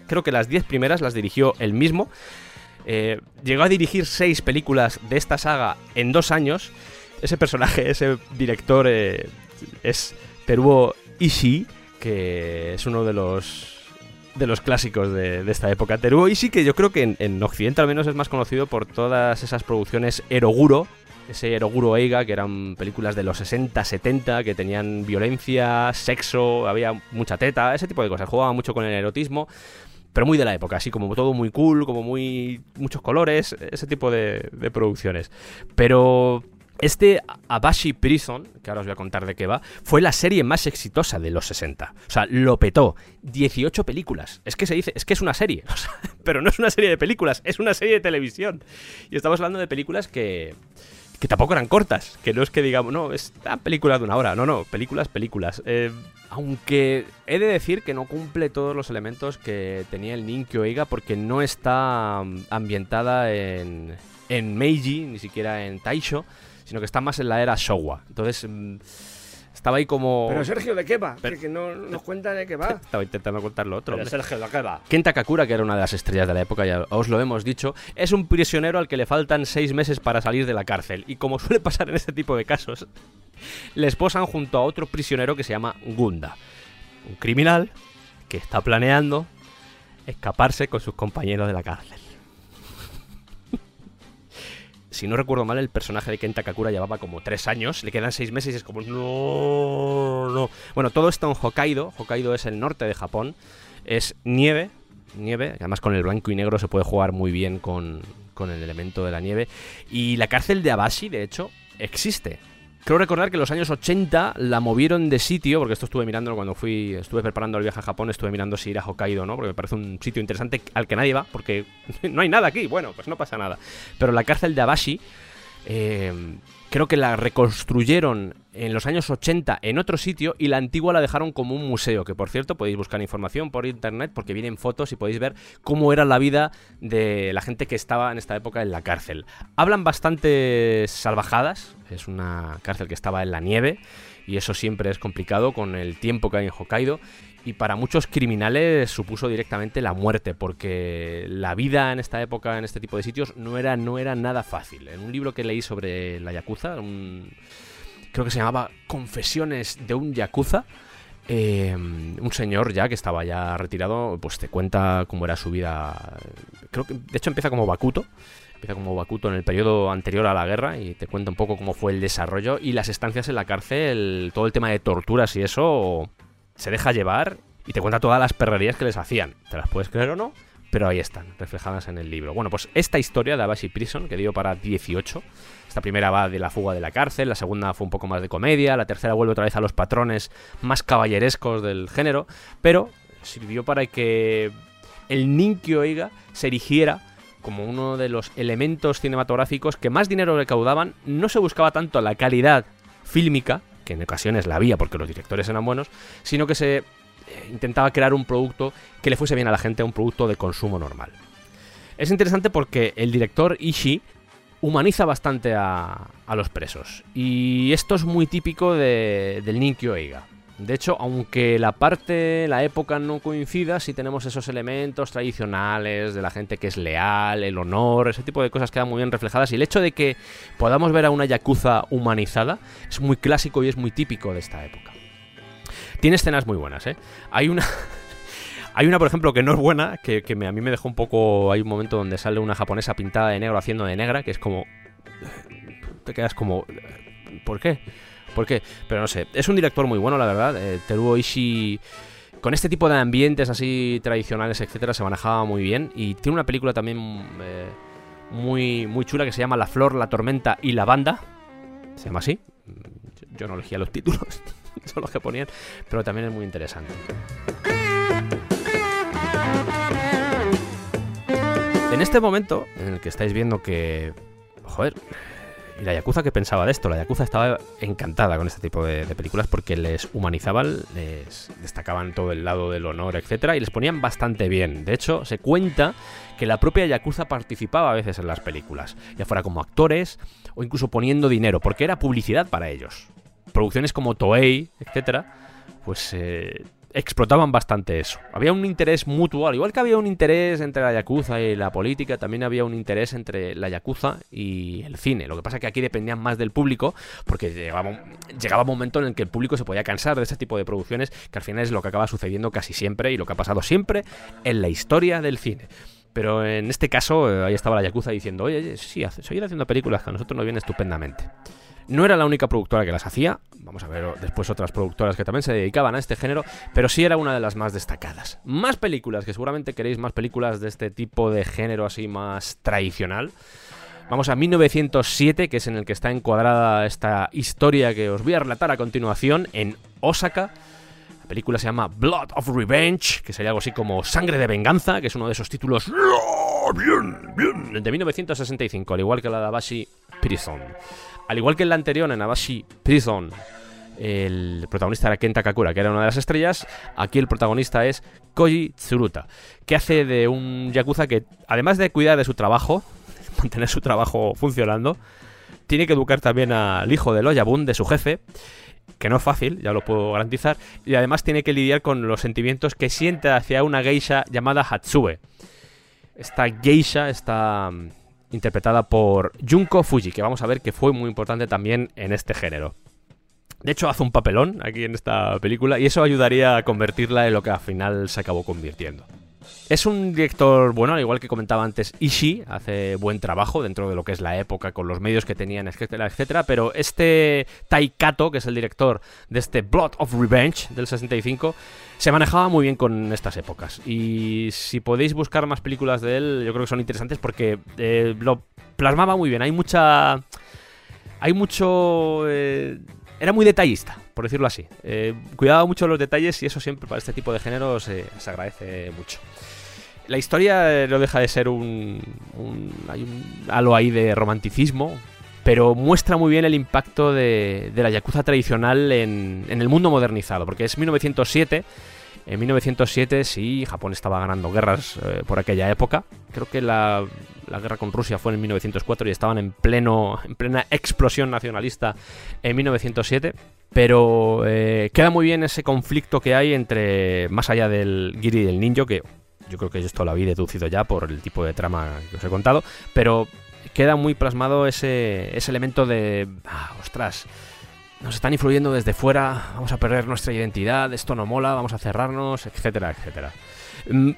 Creo que las 10 primeras las dirigió él mismo. Eh, llegó a dirigir 6 películas de esta saga en dos años. Ese personaje, ese director eh, es Teruo Ishii, que es uno de los de los clásicos de, esta época. Teruo Ishii, que yo creo que en, en Occidente al menos es más conocido por todas esas producciones Eroguro, ese Eroguro Eiga, que eran películas de los 60, 70, que tenían violencia, sexo, había mucha teta, ese tipo de cosas. Jugaba mucho con el erotismo, pero muy de la época, así como todo muy cool, como muy. muchos colores, ese tipo de, producciones. Pero. Este Abashi Prison, que ahora os voy a contar de qué va, fue la serie más exitosa de los 60. O sea, lo petó. 18 películas. Es que se dice, es que es una serie. pero no es una serie de películas, es una serie de televisión. Y estamos hablando de películas que que tampoco eran cortas, que no es que digamos, no, es una película de una hora, no, no, películas, películas. Eh, aunque he de decir que no cumple todos los elementos que tenía el Ninkyo Eiga porque no está mm, ambientada en, en Meiji, ni siquiera en Taisho, sino que está más en la era Showa. Entonces, mm, estaba ahí como... Pero Sergio, ¿de qué va? Pero- Que, no nos cuenta de qué va. Estaba intentando contar lo otro. Pero Sergio, ¿de qué va? Kenta Kakura, que era una de las estrellas de la época, ya os lo hemos dicho, es un prisionero al que le faltan seis meses para salir de la cárcel. Y como suele pasar en este tipo de casos, le esposan junto a otro prisionero que se llama Gunda. Un criminal que está planeando escaparse con sus compañeros de la cárcel. Si no recuerdo mal, el personaje de Kenta Kakura llevaba como tres años, le quedan seis meses y es como, no, no. Bueno, todo esto en Hokkaido. Hokkaido es el norte de Japón. Es nieve, nieve, además con el blanco y negro se puede jugar muy bien con, con el elemento de la nieve. Y la cárcel de Abashi, de hecho, existe. Creo recordar que en los años 80 la movieron de sitio, porque esto estuve mirando cuando fui, estuve preparando el viaje a Japón, estuve mirando si ir a Hokkaido, ¿no? Porque me parece un sitio interesante al que nadie va, porque no hay nada aquí, bueno, pues no pasa nada. Pero la cárcel de Abashi, eh, creo que la reconstruyeron en los años 80 en otro sitio y la antigua la dejaron como un museo, que por cierto podéis buscar información por internet porque vienen fotos y podéis ver cómo era la vida de la gente que estaba en esta época en la cárcel. Hablan bastante salvajadas, es una cárcel que estaba en la nieve y eso siempre es complicado con el tiempo que hay en Hokkaido. Y para muchos criminales supuso directamente la muerte, porque la vida en esta época, en este tipo de sitios, no era, no era nada fácil. En un libro que leí sobre la Yakuza, un, creo que se llamaba Confesiones de un Yakuza, eh, un señor ya que estaba ya retirado, pues te cuenta cómo era su vida. Creo que, de hecho, empieza como Bakuto. Empieza como Bakuto en el periodo anterior a la guerra y te cuenta un poco cómo fue el desarrollo y las estancias en la cárcel, todo el tema de torturas y eso se deja llevar y te cuenta todas las perrerías que les hacían. ¿Te las puedes creer o no? Pero ahí están, reflejadas en el libro. Bueno, pues esta historia de Abashi Prison, que dio para 18, esta primera va de la fuga de la cárcel, la segunda fue un poco más de comedia, la tercera vuelve otra vez a los patrones más caballerescos del género, pero sirvió para que el Ninkyo Eiga se erigiera como uno de los elementos cinematográficos que más dinero recaudaban. No se buscaba tanto la calidad fílmica, que en ocasiones la había porque los directores eran buenos, sino que se eh, intentaba crear un producto que le fuese bien a la gente, un producto de consumo normal. Es interesante porque el director Ishii humaniza bastante a, los presos. Y esto es muy típico de, del Ninkyo Eiga. De hecho, aunque la parte, la época no coincida, sí tenemos esos elementos tradicionales de la gente que es leal, el honor, ese tipo de cosas quedan muy bien reflejadas. Y el hecho de que podamos ver a una yakuza humanizada es muy clásico y es muy típico de esta época. Tiene escenas muy buenas, ¿eh? Hay una... Hay una, por ejemplo, que no es buena, que, que me- a mí me dejó un poco... Hay un momento donde sale una japonesa pintada de negro haciendo de negra, que es como... Te quedas como... ¿Por qué? ¿Por qué? Pero no sé. Es un director muy bueno, la verdad. Eh, Teruo Ishii... Con este tipo de ambientes así tradicionales, etcétera, se manejaba muy bien. Y tiene una película también eh, muy, muy chula que se llama La Flor, la Tormenta y la Banda. Se llama así. Yo no elegía los títulos, son los que ponían. Pero también es muy interesante. En este momento, en el que estáis viendo que. Joder. ¿Y la Yakuza qué pensaba de esto? La Yakuza estaba encantada con este tipo de, películas porque les humanizaban, les destacaban todo el lado del honor, etcétera, y les ponían bastante bien. De hecho, se cuenta que la propia Yakuza participaba a veces en las películas, ya fuera como actores o incluso poniendo dinero, porque era publicidad para ellos. Producciones como Toei, etcétera, pues eh, explotaban bastante eso. Había un interés mutuo, al igual que había un interés entre la Yakuza y la política, también había un interés entre la Yakuza y el cine. Lo que pasa es que aquí dependían más del público, porque llegaba, llegaba un momento en el que el público se podía cansar de ese tipo de producciones, que al final es lo que acaba sucediendo casi siempre y lo que ha pasado siempre en la historia del cine. Pero en este caso, eh, ahí estaba la Yakuza diciendo, oye, sí, seguir haciendo películas que a nosotros nos viene estupendamente. No era la única productora que las hacía, vamos a ver después otras productoras que también se dedicaban a este género, pero sí era una de las más destacadas. Más películas, que seguramente queréis más películas de este tipo de género así más tradicional. Vamos a 1907, que es en el que está encuadrada esta historia que os voy a relatar a continuación en Osaka. La película se llama Blood of Revenge, que sería algo así como Sangre de Venganza, que es uno de esos títulos bien, bien, de 1965, al igual que la de Abashi Prison. Al igual que en la anterior, en Abashi Prison, el protagonista era Kenta Kakura, que era una de las estrellas. Aquí el protagonista es Koji Tsuruta, que hace de un yakuza que, además de cuidar de su trabajo, mantener su trabajo funcionando, tiene que educar también al hijo del Oyabun, de su jefe, que no es fácil, ya lo puedo garantizar, y además tiene que lidiar con los sentimientos que siente hacia una geisha llamada Hatsue. Esta geisha está mm, interpretada por Junko Fuji, que vamos a ver que fue muy importante también en este género. De hecho, hace un papelón aquí en esta película y eso ayudaría a convertirla en lo que al final se acabó convirtiendo. Es un director, bueno, al igual que comentaba antes, Ishii hace buen trabajo dentro de lo que es la época, con los medios que tenían, etcétera, etcétera, pero este Taikato, que es el director de este Blood of Revenge del 65, se manejaba muy bien con estas épocas. Y si podéis buscar más películas de él, yo creo que son interesantes porque eh, lo plasmaba muy bien. Hay mucha... Hay mucho... eh, era muy detallista, por decirlo así. Eh, cuidaba mucho los detalles y eso siempre para este tipo de géneros eh, se agradece mucho. La historia no deja de ser un, Hay un halo ahí de romanticismo, pero muestra muy bien el impacto de, la Yakuza tradicional en, el mundo modernizado, porque es 1907. En 1907 sí, Japón estaba ganando guerras eh, por aquella época. Creo que la, guerra con Rusia fue en 1904 y estaban en, pleno, en plena explosión nacionalista en 1907. Pero eh, queda muy bien ese conflicto que hay entre, más allá del Giri y del Ninjo, que yo creo que esto lo habéis deducido ya por el tipo de trama que os he contado, pero queda muy plasmado ese, ese elemento de, ah, ostras, nos están influyendo desde fuera, vamos a perder nuestra identidad, esto no mola, vamos a cerrarnos, etcétera, etcétera. Mm,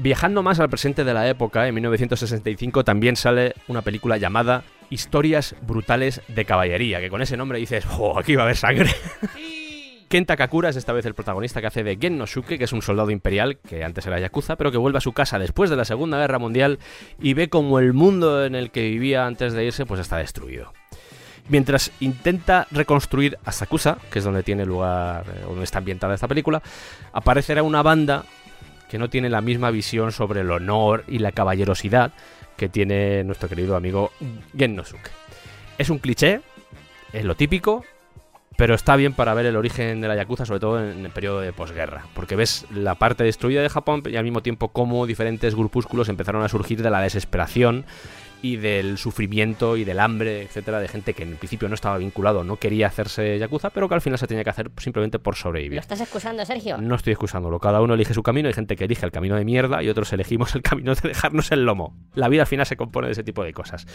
Viajando más al presente de la época, en 1965 también sale una película llamada Historias brutales de caballería, que con ese nombre dices, ¡oh, aquí va a haber sangre! Ken Takakura es esta vez el protagonista que hace de Gen Nosuke, que es un soldado imperial que antes era Yakuza, pero que vuelve a su casa después de la Segunda Guerra Mundial y ve como el mundo en el que vivía antes de irse pues está destruido. Mientras intenta reconstruir Asakusa, que es donde tiene lugar, eh, donde está ambientada esta película, aparecerá una banda que no tiene la misma visión sobre el honor y la caballerosidad que tiene nuestro querido amigo Gen Nosuke. Es un cliché, es lo típico, pero está bien para ver el origen de la Yakuza, sobre todo en el periodo de posguerra, porque ves la parte destruida de Japón y al mismo tiempo cómo diferentes grupúsculos empezaron a surgir de la desesperación y del sufrimiento y del hambre, etcétera, de gente que en principio no estaba vinculado, no quería hacerse Yakuza, pero que al final se tenía que hacer simplemente por ¿Lo sobrevivir. estás excusando, Sergio? No estoy excusándolo, cada uno elige su camino, hay gente que elige el camino de mierda y otros elegimos el camino de dejarnos el lomo. La vida al final se compone de ese tipo de cosas.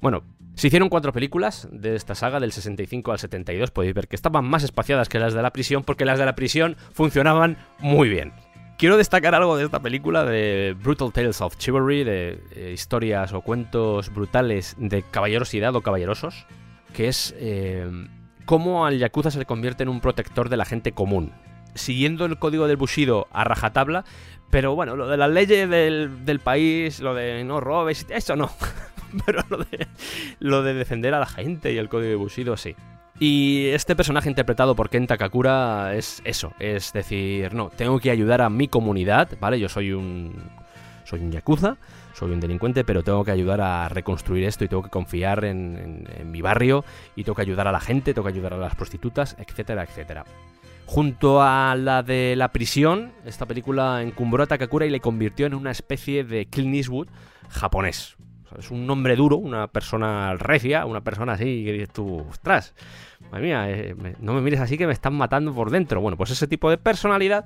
Bueno, se hicieron cuatro películas de esta saga del 65 al 72, podéis ver que estaban más espaciadas que las de la prisión porque las de la prisión funcionaban muy bien. Quiero destacar algo de esta película de Brutal Tales of Chivalry, de eh, historias o cuentos brutales de caballerosidad o caballerosos, que es eh, cómo al Yakuza se convierte en un protector de la gente común, siguiendo el código del Bushido a rajatabla, pero bueno, lo de las leyes del, del país, lo de no robes, eso no, pero lo de, lo de defender a la gente y el código de Bushido sí. Y este personaje interpretado por Ken Takakura es eso, es decir, no, tengo que ayudar a mi comunidad, ¿vale? Yo soy un soy un yakuza, soy un delincuente, pero tengo que ayudar a reconstruir esto y tengo que confiar en, mi barrio y tengo que ayudar a la gente, tengo que ayudar a las prostitutas, etcétera, etcétera. Junto a la de la prisión, esta película encumbró a Takakura y le convirtió en una especie de Clint Eastwood japonés. Es un nombre duro, una persona recia, una persona así que tú, ostras, madre mía, eh, no me mires así que me están matando por dentro. Bueno, pues ese tipo de personalidad,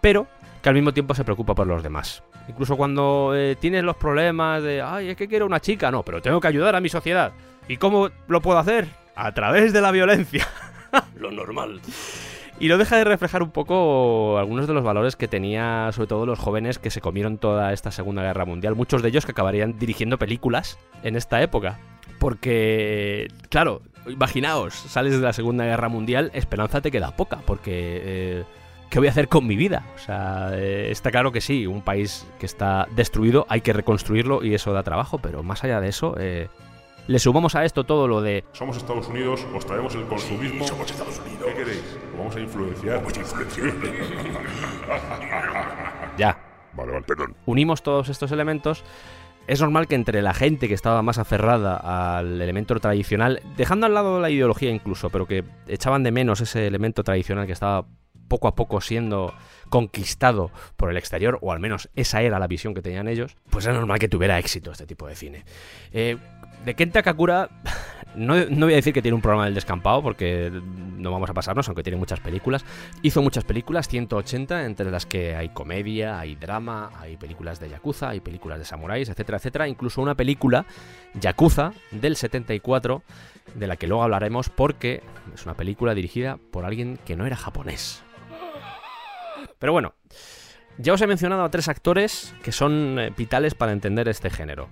pero que al mismo tiempo se preocupa por los demás. Incluso cuando eh, tienes los problemas de, ay, es que quiero una chica, no, pero tengo que ayudar a mi sociedad. ¿Y cómo lo puedo hacer? A través de la violencia. lo normal. Y lo deja de reflejar un poco algunos de los valores que tenía, sobre todo los jóvenes que se comieron toda esta Segunda Guerra Mundial. Muchos de ellos que acabarían dirigiendo películas en esta época. Porque, claro, imaginaos, sales de la Segunda Guerra Mundial, esperanza te queda poca, porque... eh, ¿Qué voy a hacer con mi vida? O sea, eh, está claro que sí, un país que está destruido, hay que reconstruirlo y eso da trabajo, pero más allá de eso, eh, le sumamos a esto todo lo de Somos Estados Unidos, os traemos el consumismo. somos Estados Unidos. ¿Qué queréis? ¿Lo vamos a influenciar? Vamos a influenciar. ya, Vale, vale. Perdón. unimos todos estos elementos, es normal que entre la gente que estaba más aferrada al elemento tradicional, dejando al lado la ideología incluso, pero que echaban de menos ese elemento tradicional que estaba poco a poco siendo conquistado por el exterior, o al menos esa era la visión que tenían ellos, pues es normal que tuviera éxito este tipo de cine. Eh, de Ken Takakura No, no voy a decir que tiene un programa del descampado, porque no vamos a pasarnos, aunque tiene muchas películas. Hizo muchas películas, 180, entre las que hay comedia, hay drama, hay películas de Yakuza, hay películas de samuráis, etcétera, etcétera. Incluso una película, Yakuza, del 74, de la que luego hablaremos, porque es una película dirigida por alguien que no era japonés. Pero bueno, ya os he mencionado a tres actores que son eh, vitales para entender este género.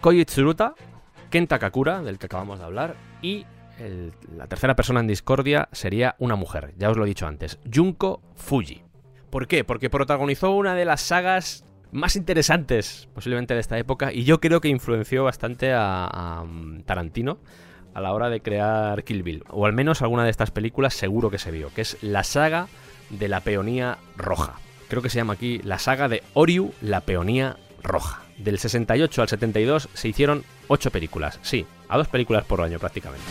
Koji Tsuruta, Kenta Kakura, del que acabamos de hablar, y la tercera persona en discordia sería una mujer, ya os lo he dicho antes, Junko Fuji. ¿Por qué? Porque protagonizó una de las sagas más interesantes posiblemente de esta época y yo creo que influenció bastante a, a, mm, Tarantino a la hora de crear Kill Bill, o al menos alguna de estas películas seguro que se vio, que es la saga de la peonía roja. Creo que se llama aquí la saga de Oryu, la peonía roja. Del 68 al 72 se hicieron 8 películas, sí, a dos películas por año prácticamente.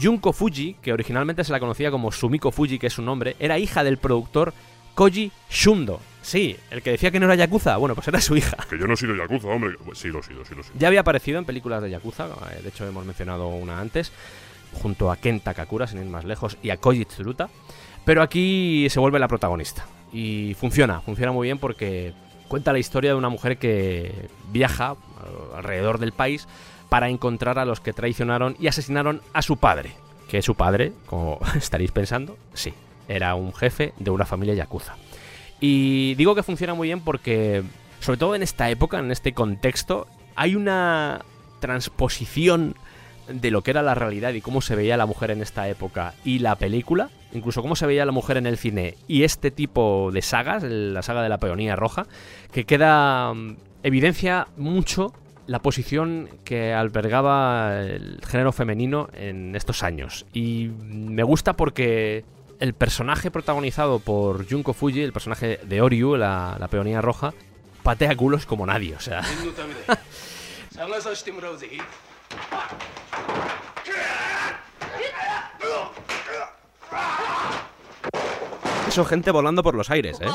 Junko Fuji, que originalmente se la conocía como Sumiko Fuji, que es su nombre, era hija del productor Koji Shundo. Sí, el que decía que no era Yakuza, bueno, pues era su hija. Que yo no he sido Yakuza, hombre. Pues sí, lo he sido, sí, lo he sido. Ya había aparecido en películas de Yakuza, eh, de hecho hemos mencionado una antes, junto a Kenta Kakura, sin ir más lejos, y a Koji Tsuruta. Pero aquí se vuelve la protagonista. Y funciona, funciona muy bien porque cuenta la historia de una mujer que viaja alrededor del país para encontrar a los que traicionaron y asesinaron a su padre. Que su padre, como estaréis pensando, sí, era un jefe de una familia yakuza. Y digo que funciona muy bien porque, sobre todo en esta época, en este contexto, hay una transposición de lo que era la realidad y cómo se veía la mujer en esta época y la película, incluso cómo se veía la mujer en el cine y este tipo de sagas, la saga de la peonía roja, que queda mm, evidencia mucho la posición que albergaba el género femenino en estos años. Y me gusta porque el personaje protagonizado por Junko Fuji, el personaje de Oryu, la, la peonía roja, patea culos como nadie, o sea. Eso, gente volando por los aires, ¿eh?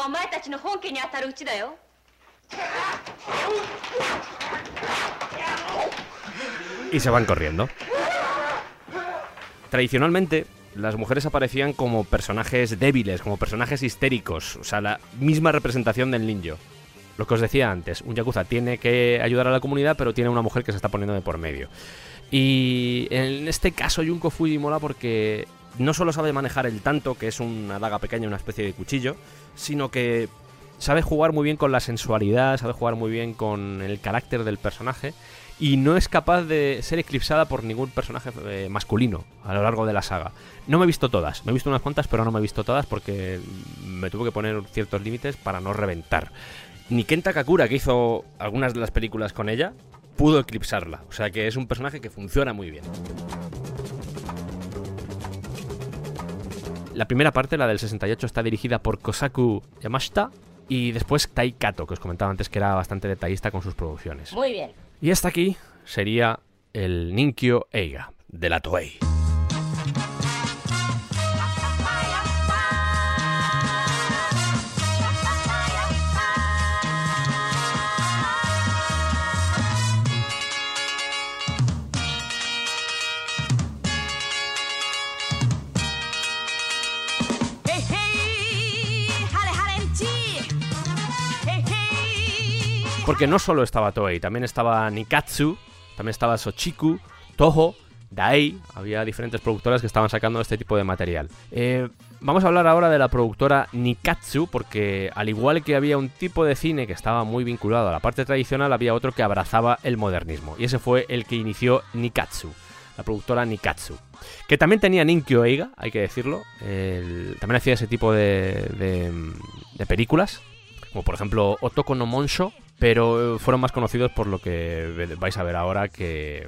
Y se van corriendo. Tradicionalmente, las mujeres aparecían como personajes débiles, como personajes histéricos, o sea, la misma representación del ninjo. Lo que os decía antes, un yakuza tiene que ayudar a la comunidad, pero tiene una mujer que se está poniendo de por medio. Y en este caso Junko Fuji mola porque no solo sabe manejar el tanto, que es una daga pequeña, una especie de cuchillo, sino que sabe jugar muy bien con la sensualidad, sabe jugar muy bien con el carácter del personaje y no es capaz de ser eclipsada por ningún personaje eh, masculino a lo largo de la saga. No me he visto todas, me he visto unas cuantas, pero no me he visto todas porque me tuve que poner ciertos límites para no reventar. Ni Kenta Kakura, que hizo algunas de las películas con ella, pudo eclipsarla. O sea que es un personaje que funciona muy bien. La primera parte, la del 68, está dirigida por Kosaku Yamashita y después Tai Kato, que os comentaba antes que era bastante detallista con sus producciones. Muy bien. Y hasta aquí sería el Ninkyo Eiga de la Toei. Porque no solo estaba Toei, también estaba Nikatsu, también estaba Sochiku, Toho, Dai, había diferentes productoras que estaban sacando este tipo de material. Eh, vamos a hablar ahora de la productora Nikatsu, porque al igual que había un tipo de cine que estaba muy vinculado a la parte tradicional, había otro que abrazaba el modernismo, y ese fue el que inició Nikatsu, la productora Nikatsu. Que también tenía Ninkyo Eiga, hay que decirlo, también hacía ese tipo de, de, de películas, como por ejemplo Otoko no Monsho, pero eh, fueron más conocidos por lo que vais a ver ahora que,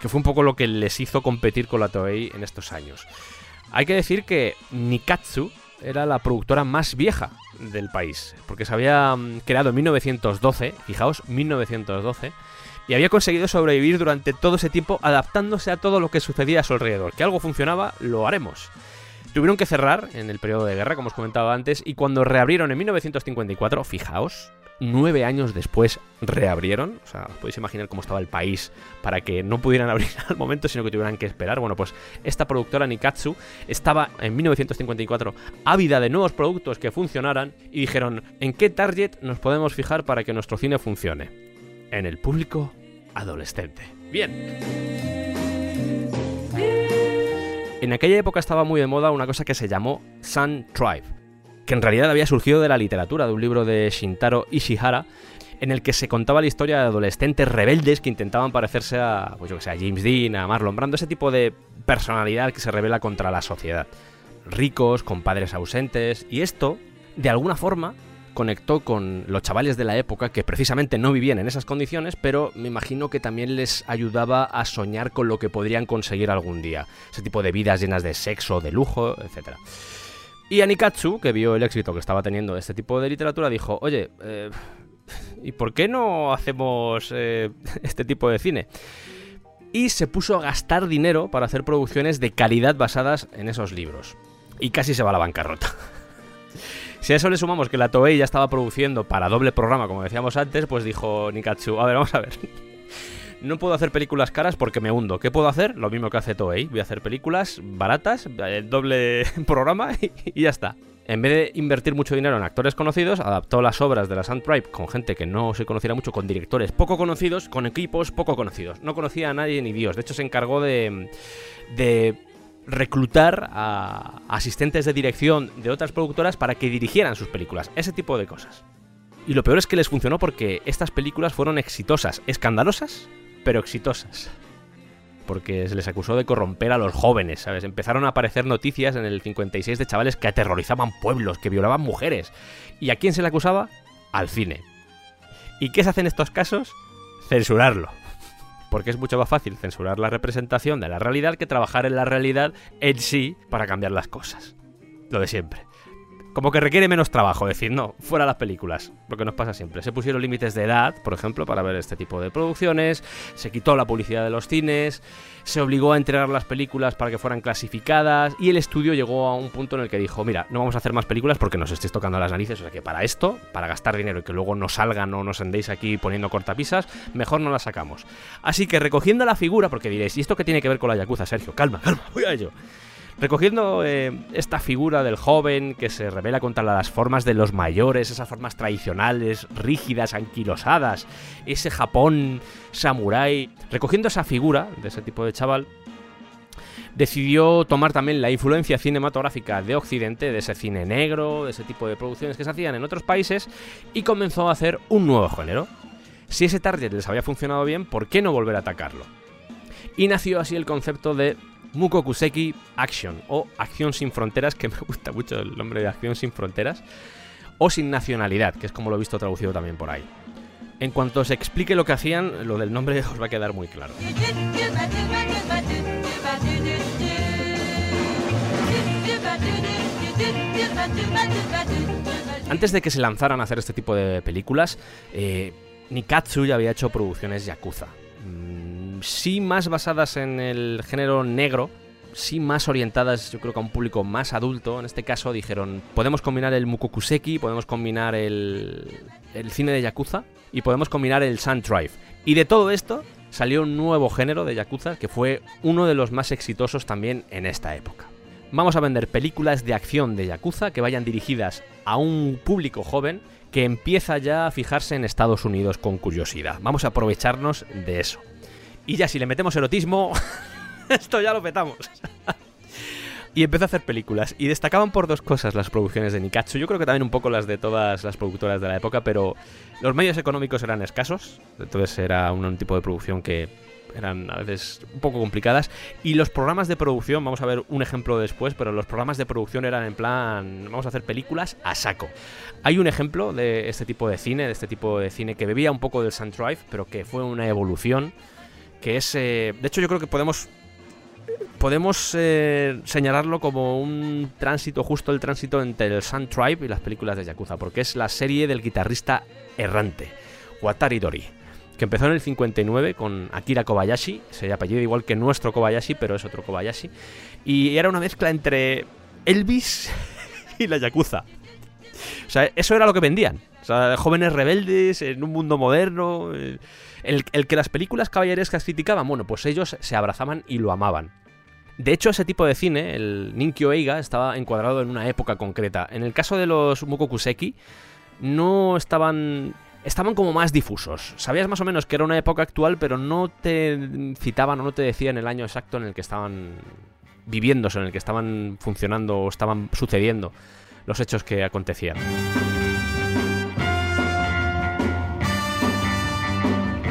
que fue un poco lo que les hizo competir con la Toei en estos años. Hay que decir que Nikatsu era la productora más vieja del país, porque se había mm, creado en 1912, fijaos, 1912, y había conseguido sobrevivir durante todo ese tiempo adaptándose a todo lo que sucedía a su alrededor. Que algo funcionaba, lo haremos. Tuvieron que cerrar en el periodo de guerra, como os comentaba antes, y cuando reabrieron en 1954, fijaos, nueve años después reabrieron. O sea, os podéis imaginar cómo estaba el país para que no pudieran abrir al momento, sino que tuvieran que esperar. Bueno, pues esta productora Nikatsu estaba en 1954 ávida de nuevos productos que funcionaran y dijeron, ¿en qué target nos podemos fijar para que nuestro cine funcione? En el público adolescente. Bien. En aquella época estaba muy de moda una cosa que se llamó Sun Tribe, que en realidad había surgido de la literatura, de un libro de Shintaro Ishihara, en el que se contaba la historia de adolescentes rebeldes que intentaban parecerse a, pues yo que James Dean, a Marlon Brando, ese tipo de personalidad que se revela contra la sociedad. Ricos, con padres ausentes, y esto, de alguna forma, conectó con los chavales de la época que precisamente no vivían en esas condiciones, pero me imagino que también les ayudaba a soñar con lo que podrían conseguir algún día. Ese tipo de vidas llenas de sexo, de lujo, etc. Y Anikatsu, que vio el éxito que estaba teniendo este tipo de literatura, dijo, oye, eh, ¿y por qué no hacemos eh, este tipo de cine? Y se puso a gastar dinero para hacer producciones de calidad basadas en esos libros. Y casi se va a la bancarrota. Si a eso le sumamos que la Toei ya estaba produciendo para doble programa, como decíamos antes, pues dijo Nikatsu, a ver, vamos a ver. No puedo hacer películas caras porque me hundo. ¿Qué puedo hacer? Lo mismo que hace Toei. Voy a hacer películas baratas, el doble programa y, ya está. En vez de invertir mucho dinero en actores conocidos, adaptó las obras de la Sun Tribe con gente que no se conociera mucho, con directores poco conocidos, con equipos poco conocidos. No conocía a nadie ni Dios. De hecho, se encargó de, de reclutar a asistentes de dirección de otras productoras para que dirigieran sus películas, ese tipo de cosas. Y lo peor es que les funcionó porque estas películas fueron exitosas, escandalosas, pero exitosas. Porque se les acusó de corromper a los jóvenes, ¿sabes? Empezaron a aparecer noticias en el 56 de chavales que aterrorizaban pueblos, que violaban mujeres. ¿Y a quién se le acusaba? Al cine. ¿Y qué se hace en estos casos? Censurarlo porque es mucho más fácil censurar la representación de la realidad que trabajar en la realidad en sí para cambiar las cosas. Lo de siempre. Como que requiere menos trabajo, decir, no, fuera las películas, lo que nos pasa siempre. Se pusieron límites de edad, por ejemplo, para ver este tipo de producciones, se quitó la publicidad de los cines, se obligó a entregar las películas para que fueran clasificadas y el estudio llegó a un punto en el que dijo, mira, no vamos a hacer más películas porque nos estéis tocando las narices, o sea que para esto, para gastar dinero y que luego no salgan o nos andéis aquí poniendo cortapisas, mejor no las sacamos. Así que recogiendo la figura, porque diréis, ¿y esto qué tiene que ver con la Yakuza, Sergio? Calma, calma, voy a ello. Recogiendo eh, esta figura del joven que se revela contra las formas de los mayores, esas formas tradicionales, rígidas, anquilosadas, ese Japón samurái, recogiendo esa figura de ese tipo de chaval, decidió tomar también la influencia cinematográfica de Occidente, de ese cine negro, de ese tipo de producciones que se hacían en otros países, y comenzó a hacer un nuevo género. Si ese target les había funcionado bien, ¿por qué no volver a atacarlo? Y nació así el concepto de Mukokuseki Action o Acción sin Fronteras, que me gusta mucho el nombre de Acción sin Fronteras, o Sin Nacionalidad, que es como lo he visto traducido también por ahí. En cuanto se explique lo que hacían, lo del nombre os va a quedar muy claro. Antes de que se lanzaran a hacer este tipo de películas, eh, Nikatsu ya había hecho producciones Yakuza sí más basadas en el género negro, sí más orientadas yo creo que a un público más adulto. En este caso dijeron, podemos combinar el Mukokuseki, podemos combinar el, el cine de Yakuza y podemos combinar el Sun Drive. Y de todo esto salió un nuevo género de Yakuza que fue uno de los más exitosos también en esta época. Vamos a vender películas de acción de Yakuza que vayan dirigidas a un público joven que empieza ya a fijarse en Estados Unidos con curiosidad. Vamos a aprovecharnos de eso. Y ya si le metemos erotismo, esto ya lo petamos. y empezó a hacer películas. Y destacaban por dos cosas las producciones de Nikatsu. Yo creo que también un poco las de todas las productoras de la época, pero los medios económicos eran escasos. Entonces era un, tipo de producción que eran a veces un poco complicadas. Y los programas de producción, vamos a ver un ejemplo después, pero los programas de producción eran en plan, vamos a hacer películas a saco. Hay un ejemplo de este tipo de cine, de este tipo de cine que bebía un poco del Sun Drive, pero que fue una evolución que es... Eh, de hecho, yo creo que podemos... Podemos eh, señalarlo como un tránsito, justo el tránsito entre el Sun Tribe y las películas de Yakuza, porque es la serie del guitarrista errante, Watari Dori, que empezó en el 59 con Akira Kobayashi, se apellido igual que nuestro Kobayashi, pero es otro Kobayashi, y era una mezcla entre Elvis y la Yakuza. O sea, eso era lo que vendían. O sea, jóvenes rebeldes en un mundo moderno. eh, El, el que las películas caballerescas criticaban, bueno, pues ellos se abrazaban y lo amaban. De hecho, ese tipo de cine, el Ninkyo Eiga, estaba encuadrado en una época concreta. En el caso de los Mukokuseki, no estaban. Estaban como más difusos. Sabías más o menos que era una época actual, pero no te citaban o no te decían el año exacto en el que estaban viviéndose, en el que estaban funcionando o estaban sucediendo los hechos que acontecían.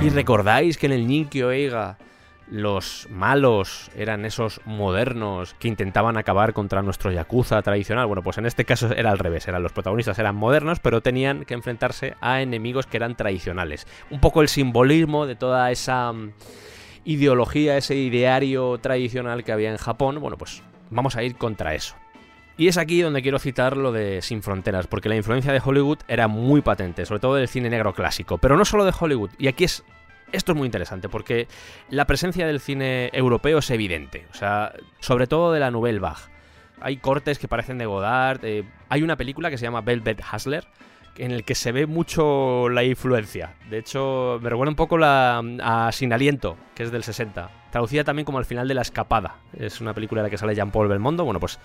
¿Y recordáis que en el Ninkyo Eiga los malos eran esos modernos que intentaban acabar contra nuestro Yakuza tradicional? Bueno, pues en este caso era al revés, eran los protagonistas eran modernos, pero tenían que enfrentarse a enemigos que eran tradicionales. Un poco el simbolismo de toda esa mm, ideología, ese ideario tradicional que había en Japón, bueno, pues vamos a ir contra eso. Y es aquí donde quiero citar lo de Sin Fronteras, porque la influencia de Hollywood era muy patente, sobre todo del cine negro clásico, pero no solo de Hollywood. Y aquí es esto es muy interesante porque la presencia del cine europeo es evidente, o sea, sobre todo de la Nouvelle Vague. Hay cortes que parecen de Godard, eh, hay una película que se llama Velvet Hustler en el que se ve mucho la influencia. De hecho, me recuerda un poco la, a Sin Aliento, que es del 60. Traducida también como El final de la escapada. Es una película en la que sale Jean-Paul Belmondo. Bueno, pues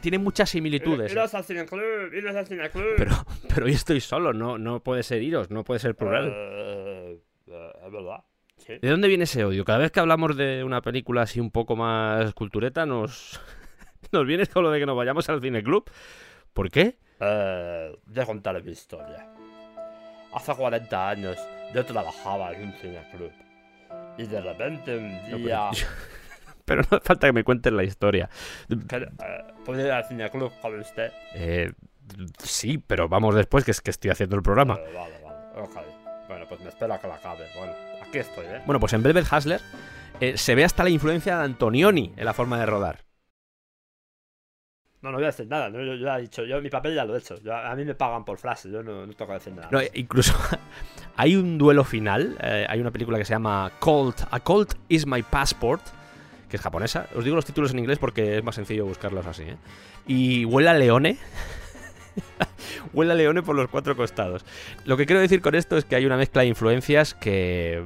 tiene muchas similitudes. Iros al cine club, iros al cine club. Pero, pero yo estoy solo, no, no puede ser iros, no puede ser plural. Eh, eh, es verdad. Sí. ¿De dónde viene ese odio? Cada vez que hablamos de una película así un poco más cultureta, nos, nos viene con lo de que nos vayamos al cine club. ¿Por qué? Eh, voy a contar mi historia. Hace 40 años yo trabajaba en un cine club. Y de repente un día... Pero no hace falta que me cuentes la historia. que, eh, ¿Puedo ir al cine club con usted? Eh, sí, pero vamos después, que es que estoy haciendo el programa. Eh, vale, vale. ok. Bueno, pues me espera que la acabe. Bueno, aquí estoy, ¿eh? Bueno, pues en Velvet Hustler eh, se ve hasta la influencia de Antonioni en la forma de rodar. No, no voy a decir nada. no, yo, yo ya he dicho, yo mi papel ya lo he hecho. Yo- a mí me pagan por frases, yo no, no tengo que decir nada. No, incluso hay un duelo final. eh, hay una película que se llama Colt. A Colt is my passport. Que es japonesa. Os digo los títulos en inglés porque es más sencillo buscarlos así. ¿eh? Y huele a leone. huele a leone por los cuatro costados. Lo que quiero decir con esto es que hay una mezcla de influencias que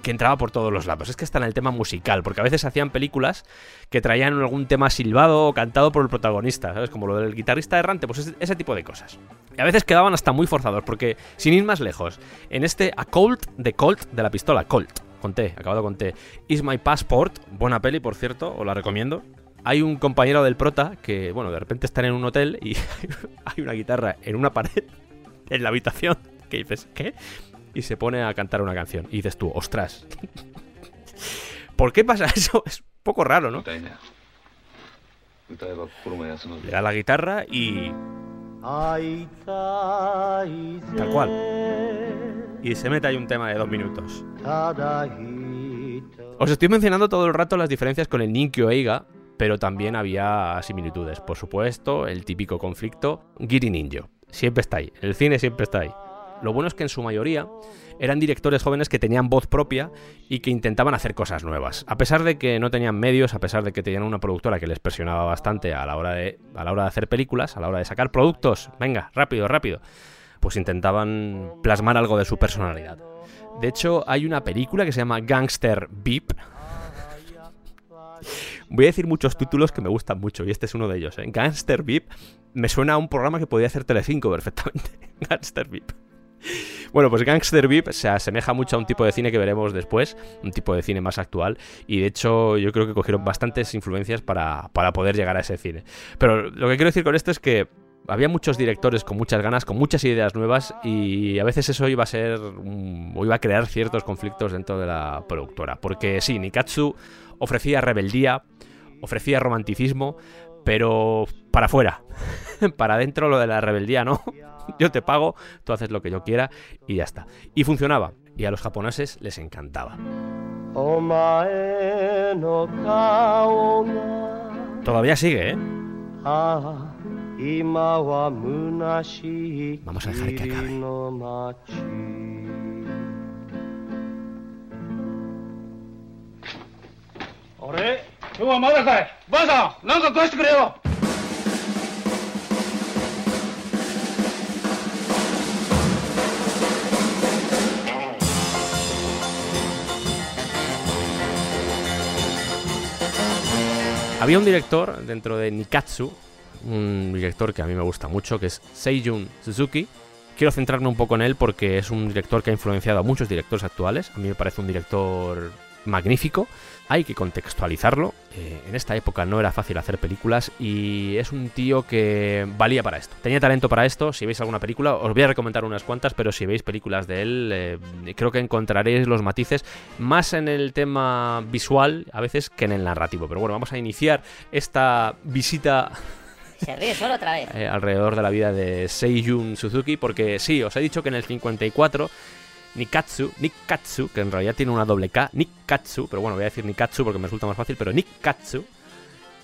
que entraba por todos los lados. Es que está en el tema musical, porque a veces hacían películas que traían algún tema silbado o cantado por el protagonista, ¿sabes? Como lo del guitarrista errante, pues ese, ese tipo de cosas. Y a veces quedaban hasta muy forzados, porque sin ir más lejos, en este A Colt de Colt, de la pistola, Colt, con T, acabado con T, Is My Passport, buena peli, por cierto, os la recomiendo. Hay un compañero del prota que, bueno, de repente están en un hotel y hay una guitarra en una pared, en la habitación, que dices, ¿qué? y se pone a cantar una canción. Y dices tú, ostras. ¿Por qué pasa eso? Es un poco raro, ¿no? Le da la guitarra y. Tal cual. Y se mete ahí un tema de dos minutos. Os estoy mencionando todo el rato las diferencias con el Ninkyo Eiga, pero también había similitudes. Por supuesto, el típico conflicto Giri Ninjo. Siempre está ahí. El cine siempre está ahí. Lo bueno es que en su mayoría eran directores jóvenes que tenían voz propia y que intentaban hacer cosas nuevas. A pesar de que no tenían medios, a pesar de que tenían una productora que les presionaba bastante a la hora de, a la hora de hacer películas, a la hora de sacar productos, venga, rápido, rápido, pues intentaban plasmar algo de su personalidad. De hecho, hay una película que se llama Gangster Beep. Voy a decir muchos títulos que me gustan mucho y este es uno de ellos. ¿eh? Gangster Beep me suena a un programa que podía hacer Telecinco perfectamente. Gangster Beep. Bueno, pues Gangster Beep se asemeja mucho a un tipo de cine que veremos después, un tipo de cine más actual, y de hecho yo creo que cogieron bastantes influencias para, para poder llegar a ese cine. Pero lo que quiero decir con esto es que había muchos directores con muchas ganas, con muchas ideas nuevas, y a veces eso iba a ser, o iba a crear ciertos conflictos dentro de la productora. Porque sí, Nikatsu ofrecía rebeldía, ofrecía romanticismo, pero para afuera. para adentro lo de la rebeldía no. Yo te pago, tú haces lo que yo quiera y ya está. Y funcionaba. Y a los japoneses les encantaba. Todavía sigue, ¿eh? Vamos a dejar que acabe. Había un director dentro de Nikatsu un director que a mí me gusta mucho, que es Seijun Suzuki. Quiero centrarme un poco en él porque es un director que ha influenciado a muchos directores actuales. A mí me parece un director magnífico. Hay que contextualizarlo. Eh, en esta época no era fácil hacer películas y es un tío que valía para esto. Tenía talento para esto. Si veis alguna película, os voy a recomendar unas cuantas, pero si veis películas de él, eh, creo que encontraréis los matices más en el tema visual a veces que en el narrativo. Pero bueno, vamos a iniciar esta visita Se ríe solo otra vez. eh, alrededor de la vida de Seijun Suzuki, porque sí, os he dicho que en el 54 Nikatsu, Nikatsu, que en realidad tiene una doble K, Nikatsu, pero bueno, voy a decir Nikatsu porque me resulta más fácil, pero Nikatsu,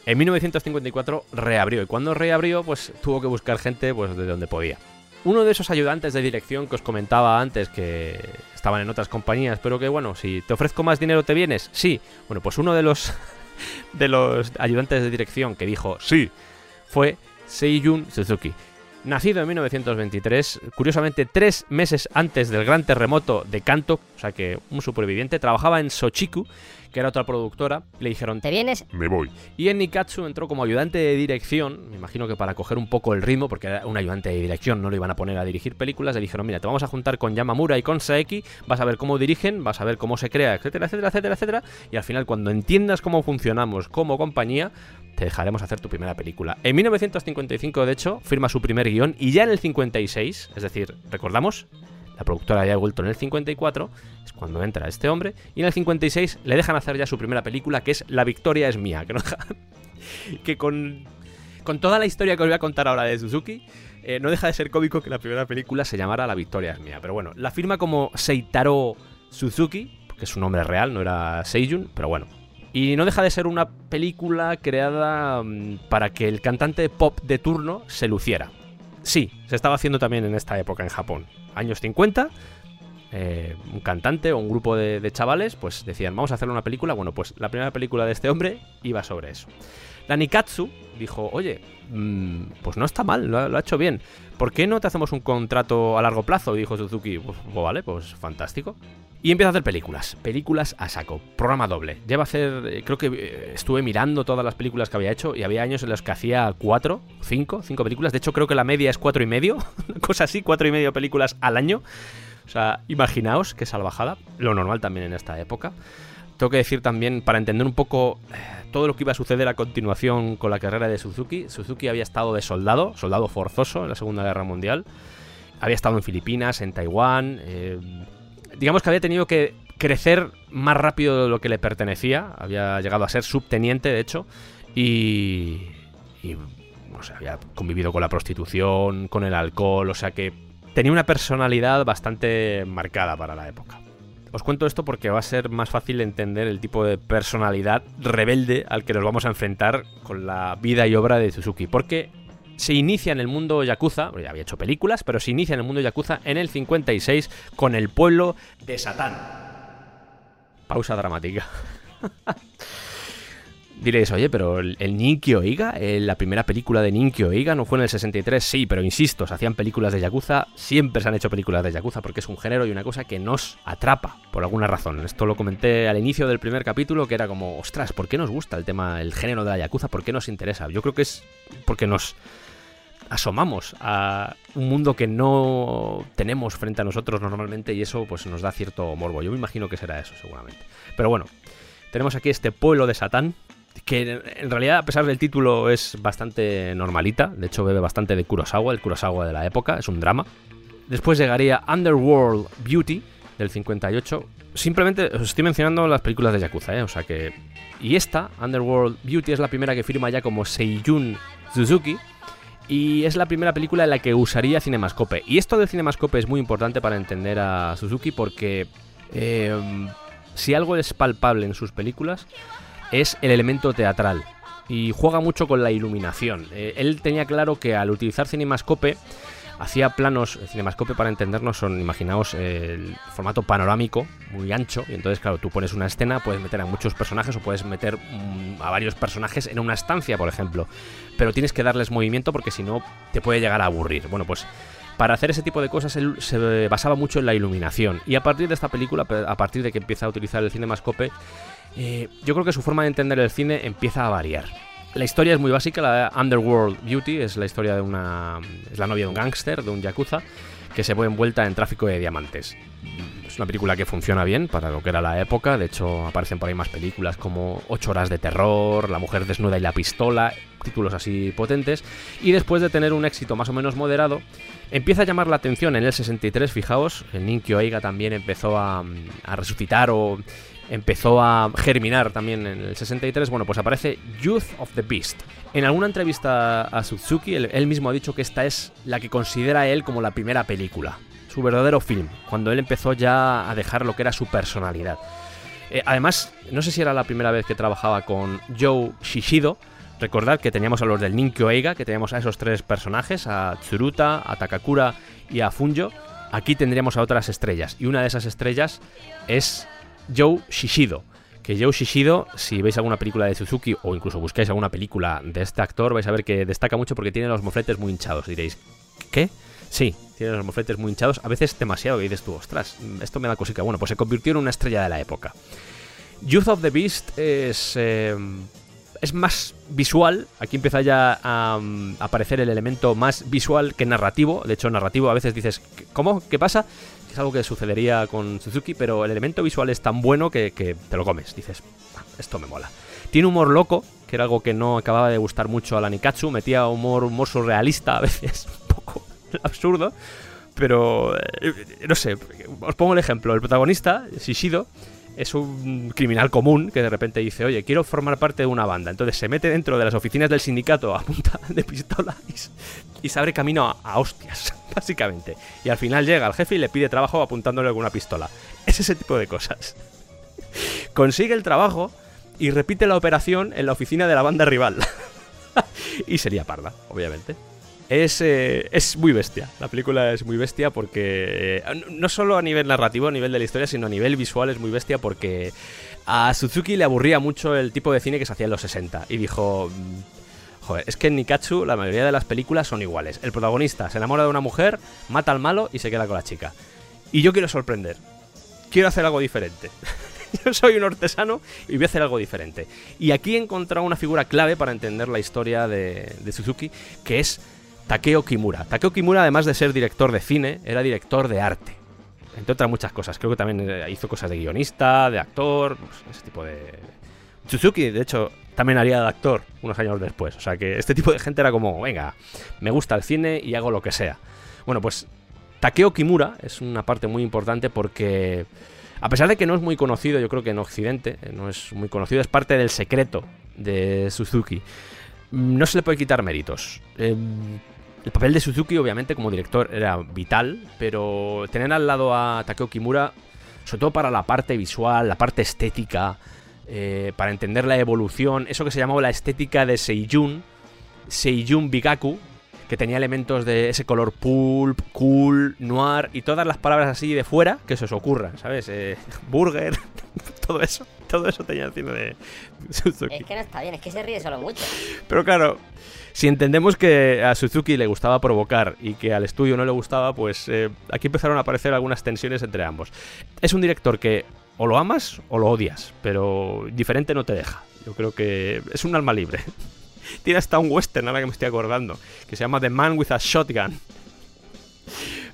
en 1954 reabrió. Y cuando reabrió, pues tuvo que buscar gente pues, de donde podía. Uno de esos ayudantes de dirección que os comentaba antes que estaban en otras compañías, pero que bueno, si te ofrezco más dinero te vienes, sí. Bueno, pues uno de los de los ayudantes de dirección que dijo sí fue Seiyun Suzuki. Nacido en 1923, curiosamente tres meses antes del gran terremoto de Kanto, o sea que un superviviente, trabajaba en Sochiku, que era otra productora, le dijeron ¿Te vienes? Me voy. y en Nikatsu entró como ayudante de dirección, me imagino que para coger un poco el ritmo, porque era un ayudante de dirección, no lo iban a poner a dirigir películas, le dijeron, mira, te vamos a juntar con Yamamura y con Saeki, vas a ver cómo dirigen, vas a ver cómo se crea, etcétera, etcétera, etcétera, etcétera, y al final cuando entiendas cómo funcionamos como compañía, te dejaremos hacer tu primera película. En 1955, de hecho, firma su primer guion y ya en el 56, es decir, recordamos, la productora había vuelto en el 54, es cuando entra este hombre, y en el 56 le dejan hacer ya su primera película, que es La victoria es mía, que, que con, con toda la historia que os voy a contar ahora de Suzuki, eh, no deja de ser cómico que la primera película se llamara La victoria es mía. Pero bueno, la firma como Seitaro Suzuki, porque es su nombre real, no era Seijun, pero bueno. Y no deja de ser una película creada mm, para que el cantante pop de turno se luciera. Sí, se estaba haciendo también en esta época en Japón. Años 50, eh, un cantante o un grupo de, de chavales, pues decían, vamos a hacer una película. Bueno, pues la primera película de este hombre iba sobre eso. La Nikatsu dijo, oye, mm, pues no está mal, lo ha, hecho bien. ¿Por qué no te hacemos un contrato a largo plazo? Y dijo Suzuki, pues, pues vale, pues fantástico. Y empieza a hacer películas, películas a saco, programa doble. Lleva a hacer, eh, creo que eh, estuve mirando todas las películas que había hecho y había años en los que hacía cuatro, cinco, cinco películas. De hecho, creo que la media es cuatro y medio, cosa así, cuatro y medio películas al año. O sea, imaginaos qué salvajada, lo normal también en esta época. Tengo que decir también, para entender un poco eh, todo lo que iba a suceder a continuación con la carrera de Suzuki, Suzuki había estado de soldado, soldado forzoso en la Segunda Guerra Mundial. Había estado en Filipinas, en Taiwán. eh, digamos que había tenido que crecer más rápido de lo que le pertenecía. Había llegado a ser subteniente, de hecho. Y. Había convivido con la prostitución, con el alcohol. O sea que tenía una personalidad bastante marcada para la época. Os cuento esto porque va a ser más fácil entender el tipo de personalidad rebelde al que nos vamos a enfrentar con la vida y obra de Suzuki. Porque se inicia en el mundo yakuza, ya había hecho películas, pero se inicia en el mundo yakuza en el 56 con el pueblo de Satán. Pausa dramática. Diréis, oye, pero el, el Ninkyo Iga, eh, la primera película de Ninkyo Iga no fue en el 63, sí, pero insisto, se hacían películas de Yakuza, siempre se han hecho películas de Yakuza porque es un género y una cosa que nos atrapa, por alguna razón. Esto lo comenté al inicio del primer capítulo, que era como, ostras, ¿por qué nos gusta el tema, el género de la Yakuza? ¿Por qué nos interesa? Yo creo que es porque nos asomamos a un mundo que no tenemos frente a nosotros normalmente y eso pues nos da cierto morbo. Yo me imagino que será eso seguramente. Pero bueno, tenemos aquí este pueblo de Satán que en realidad a pesar del título es bastante normalita, de hecho bebe bastante de Kurosawa, el Kurosawa de la época, es un drama. Después llegaría Underworld Beauty del 58. Simplemente os estoy mencionando las películas de Yakuza, ¿eh? o sea que y esta Underworld Beauty es la primera que firma ya como Seiyun Suzuki y es la primera película en la que usaría Cinemascope. Y esto del Cinemascope es muy importante para entender a Suzuki porque eh, si algo es palpable en sus películas es el elemento teatral. Y juega mucho con la iluminación. Eh, él tenía claro que al utilizar Cinemascope hacía planos, Cinemascope para entendernos son, imaginaos, eh, el formato panorámico, muy ancho, y entonces claro, tú pones una escena, puedes meter a muchos personajes o puedes meter mm, a varios personajes en una estancia, por ejemplo, pero tienes que darles movimiento porque si no te puede llegar a aburrir. Bueno, pues para hacer ese tipo de cosas él se basaba mucho en la iluminación, y a partir de esta película, a partir de que empieza a utilizar el Cinemascope, eh, yo creo que su forma de entender el cine empieza a variar. La historia es muy básica, la de Underworld Beauty es la historia de una... es la novia de un gángster, de un yakuza, que se ve envuelta en tráfico de diamantes. Es una película que funciona bien para lo que era la época, de hecho aparecen por ahí más películas como 8 horas de terror, La mujer desnuda y la pistola, títulos así potentes, y después de tener un éxito más o menos moderado, empieza a llamar la atención en el 63, fijaos, el Ninkyo Eiga también empezó a, a resucitar o empezó a germinar también en el 63, bueno, pues aparece Youth of the Beast. En alguna entrevista a Suzuki, él, mismo ha dicho que esta es la que considera él como la primera película, su verdadero film, cuando él empezó ya a dejar lo que era su personalidad. Eh, además, no sé si era la primera vez que trabajaba con Joe Shishido. Recordad que teníamos a los del Ninkyo Eiga, que teníamos a esos tres personajes, a Tsuruta, a Takakura y a Funjo. Aquí tendríamos a otras estrellas, y una de esas estrellas es Joe Shishido. Que Joe Shishido, si veis alguna película de Suzuki o incluso buscáis alguna película de este actor, vais a ver que destaca mucho porque tiene los mofletes muy hinchados. Diréis, ¿qué? Sí, tiene los mofletes muy hinchados, a veces demasiado, y dices tú, ostras, esto me da cosica. Bueno, pues se convirtió en una estrella de la época. Youth of the Beast es, eh, es más visual, aquí empieza ya a um, aparecer el elemento más visual que narrativo. De hecho, narrativo a veces dices, ¿cómo? ¿Qué pasa? Es algo que sucedería con Suzuki, pero el elemento visual es tan bueno que, te lo comes. Dices, "Ah, esto me mola. Tiene humor loco, que era algo que no acababa de gustar mucho a la Nikatsu. Metía humor, humor surrealista a veces, un poco absurdo. Pero, eh, no sé, os pongo el ejemplo. El protagonista, Shishido, es un criminal común que de repente dice, oye, quiero formar parte de una banda. Entonces se mete dentro de las oficinas del sindicato a punta de pistola y, se abre camino a, a hostias, básicamente. Y al final llega el jefe y le pide trabajo apuntándole con una pistola. Es ese tipo de cosas. Consigue el trabajo y repite la operación en la oficina de la banda rival. y sería parda, obviamente. Es, eh, es muy bestia. La película es muy bestia porque. eh, no solo a nivel narrativo, a nivel de la historia, sino a nivel visual es muy bestia porque a Suzuki le aburría mucho el tipo de cine que se hacía en los 60. Y dijo. mm, Joder, es que en Nikatsu la mayoría de las películas son iguales. El protagonista se enamora de una mujer, mata al malo y se queda con la chica. Y yo quiero sorprender. Quiero hacer algo diferente. Yo soy un artesano y voy a hacer algo diferente. Y aquí he encontrado una figura clave para entender la historia de, de Suzuki, que es Takeo Kimura. Takeo Kimura, además de ser director de cine, era director de arte. Entre otras muchas cosas. Creo que también eh, hizo cosas de guionista, de actor, ese tipo de... Suzuki, de hecho, también haría de actor unos años después. O sea que este tipo de gente era como, venga, me gusta el cine y hago lo que sea. Bueno, pues Takeo Kimura es una parte muy importante porque, a pesar de que no es muy conocido, yo creo que en Occidente, eh, no es muy conocido, es parte del secreto de Suzuki. Mm, No se le puede quitar méritos. Eh, el papel de Suzuki, obviamente, como director era vital, pero tener al lado a Takeo Kimura, sobre todo para la parte visual, la parte estética, eh, para entender la evolución, eso que se llamaba la estética de Seiyun, Seiyun Bigaku, que tenía elementos de ese color pulp, cool, noir y todas las palabras así de fuera que se os ocurran, ¿sabes? Eh, burger, todo eso, todo eso tenía el cine de Suzuki. Es que no está bien, es que se ríe solo mucho. Pero claro, si entendemos que a Suzuki le gustaba provocar y que al estudio no le gustaba, pues eh, aquí empezaron a aparecer algunas tensiones entre ambos. Es un director que o lo amas o lo odias, pero diferente no te deja. Yo creo que es un alma libre. Tiene hasta un western, ahora que me estoy acordando, que se llama The Man with a Shotgun.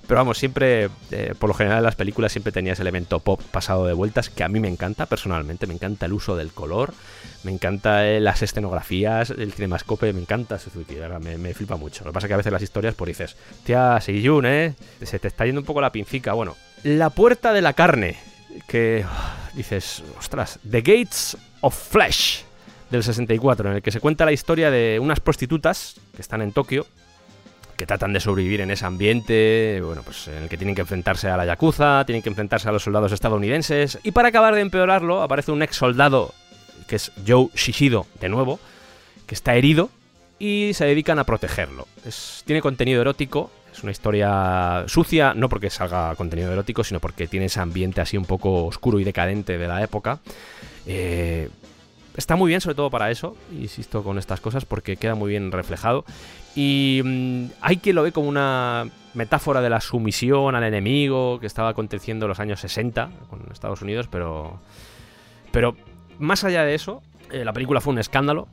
Pero vamos, siempre, eh, por lo general en las películas siempre tenía ese elemento pop pasado de vueltas que a mí me encanta personalmente, me encanta el uso del color, me encanta eh, las escenografías, el cinemascope, me encanta Suzuki, me, me flipa mucho. Lo que pasa es que a veces las historias, por dices, tía, Seiyun, ¿eh? Se te está yendo un poco la pincica. Bueno, La Puerta de la Carne, que uf, dices, ostras, The Gates of Flesh del 64, en el que se cuenta la historia de unas prostitutas que están en Tokio que tratan de sobrevivir en ese ambiente, bueno, pues en el que tienen que enfrentarse a la Yakuza, tienen que enfrentarse a los soldados estadounidenses, y para acabar de empeorarlo, aparece un ex soldado, que es Joe Shishido, de nuevo, que está herido, y se dedican a protegerlo. Tiene contenido erótico, es una historia sucia, no porque salga contenido erótico, sino porque tiene ese ambiente así un poco oscuro y decadente de la época. Eh, está muy bien, sobre todo para eso, insisto con estas cosas, porque queda muy bien reflejado. Y mm, hay quien lo ve como una metáfora de la sumisión al enemigo que estaba aconteciendo en los años 60 con Estados Unidos, pero. Pero más allá de eso, eh, la película fue un escándalo.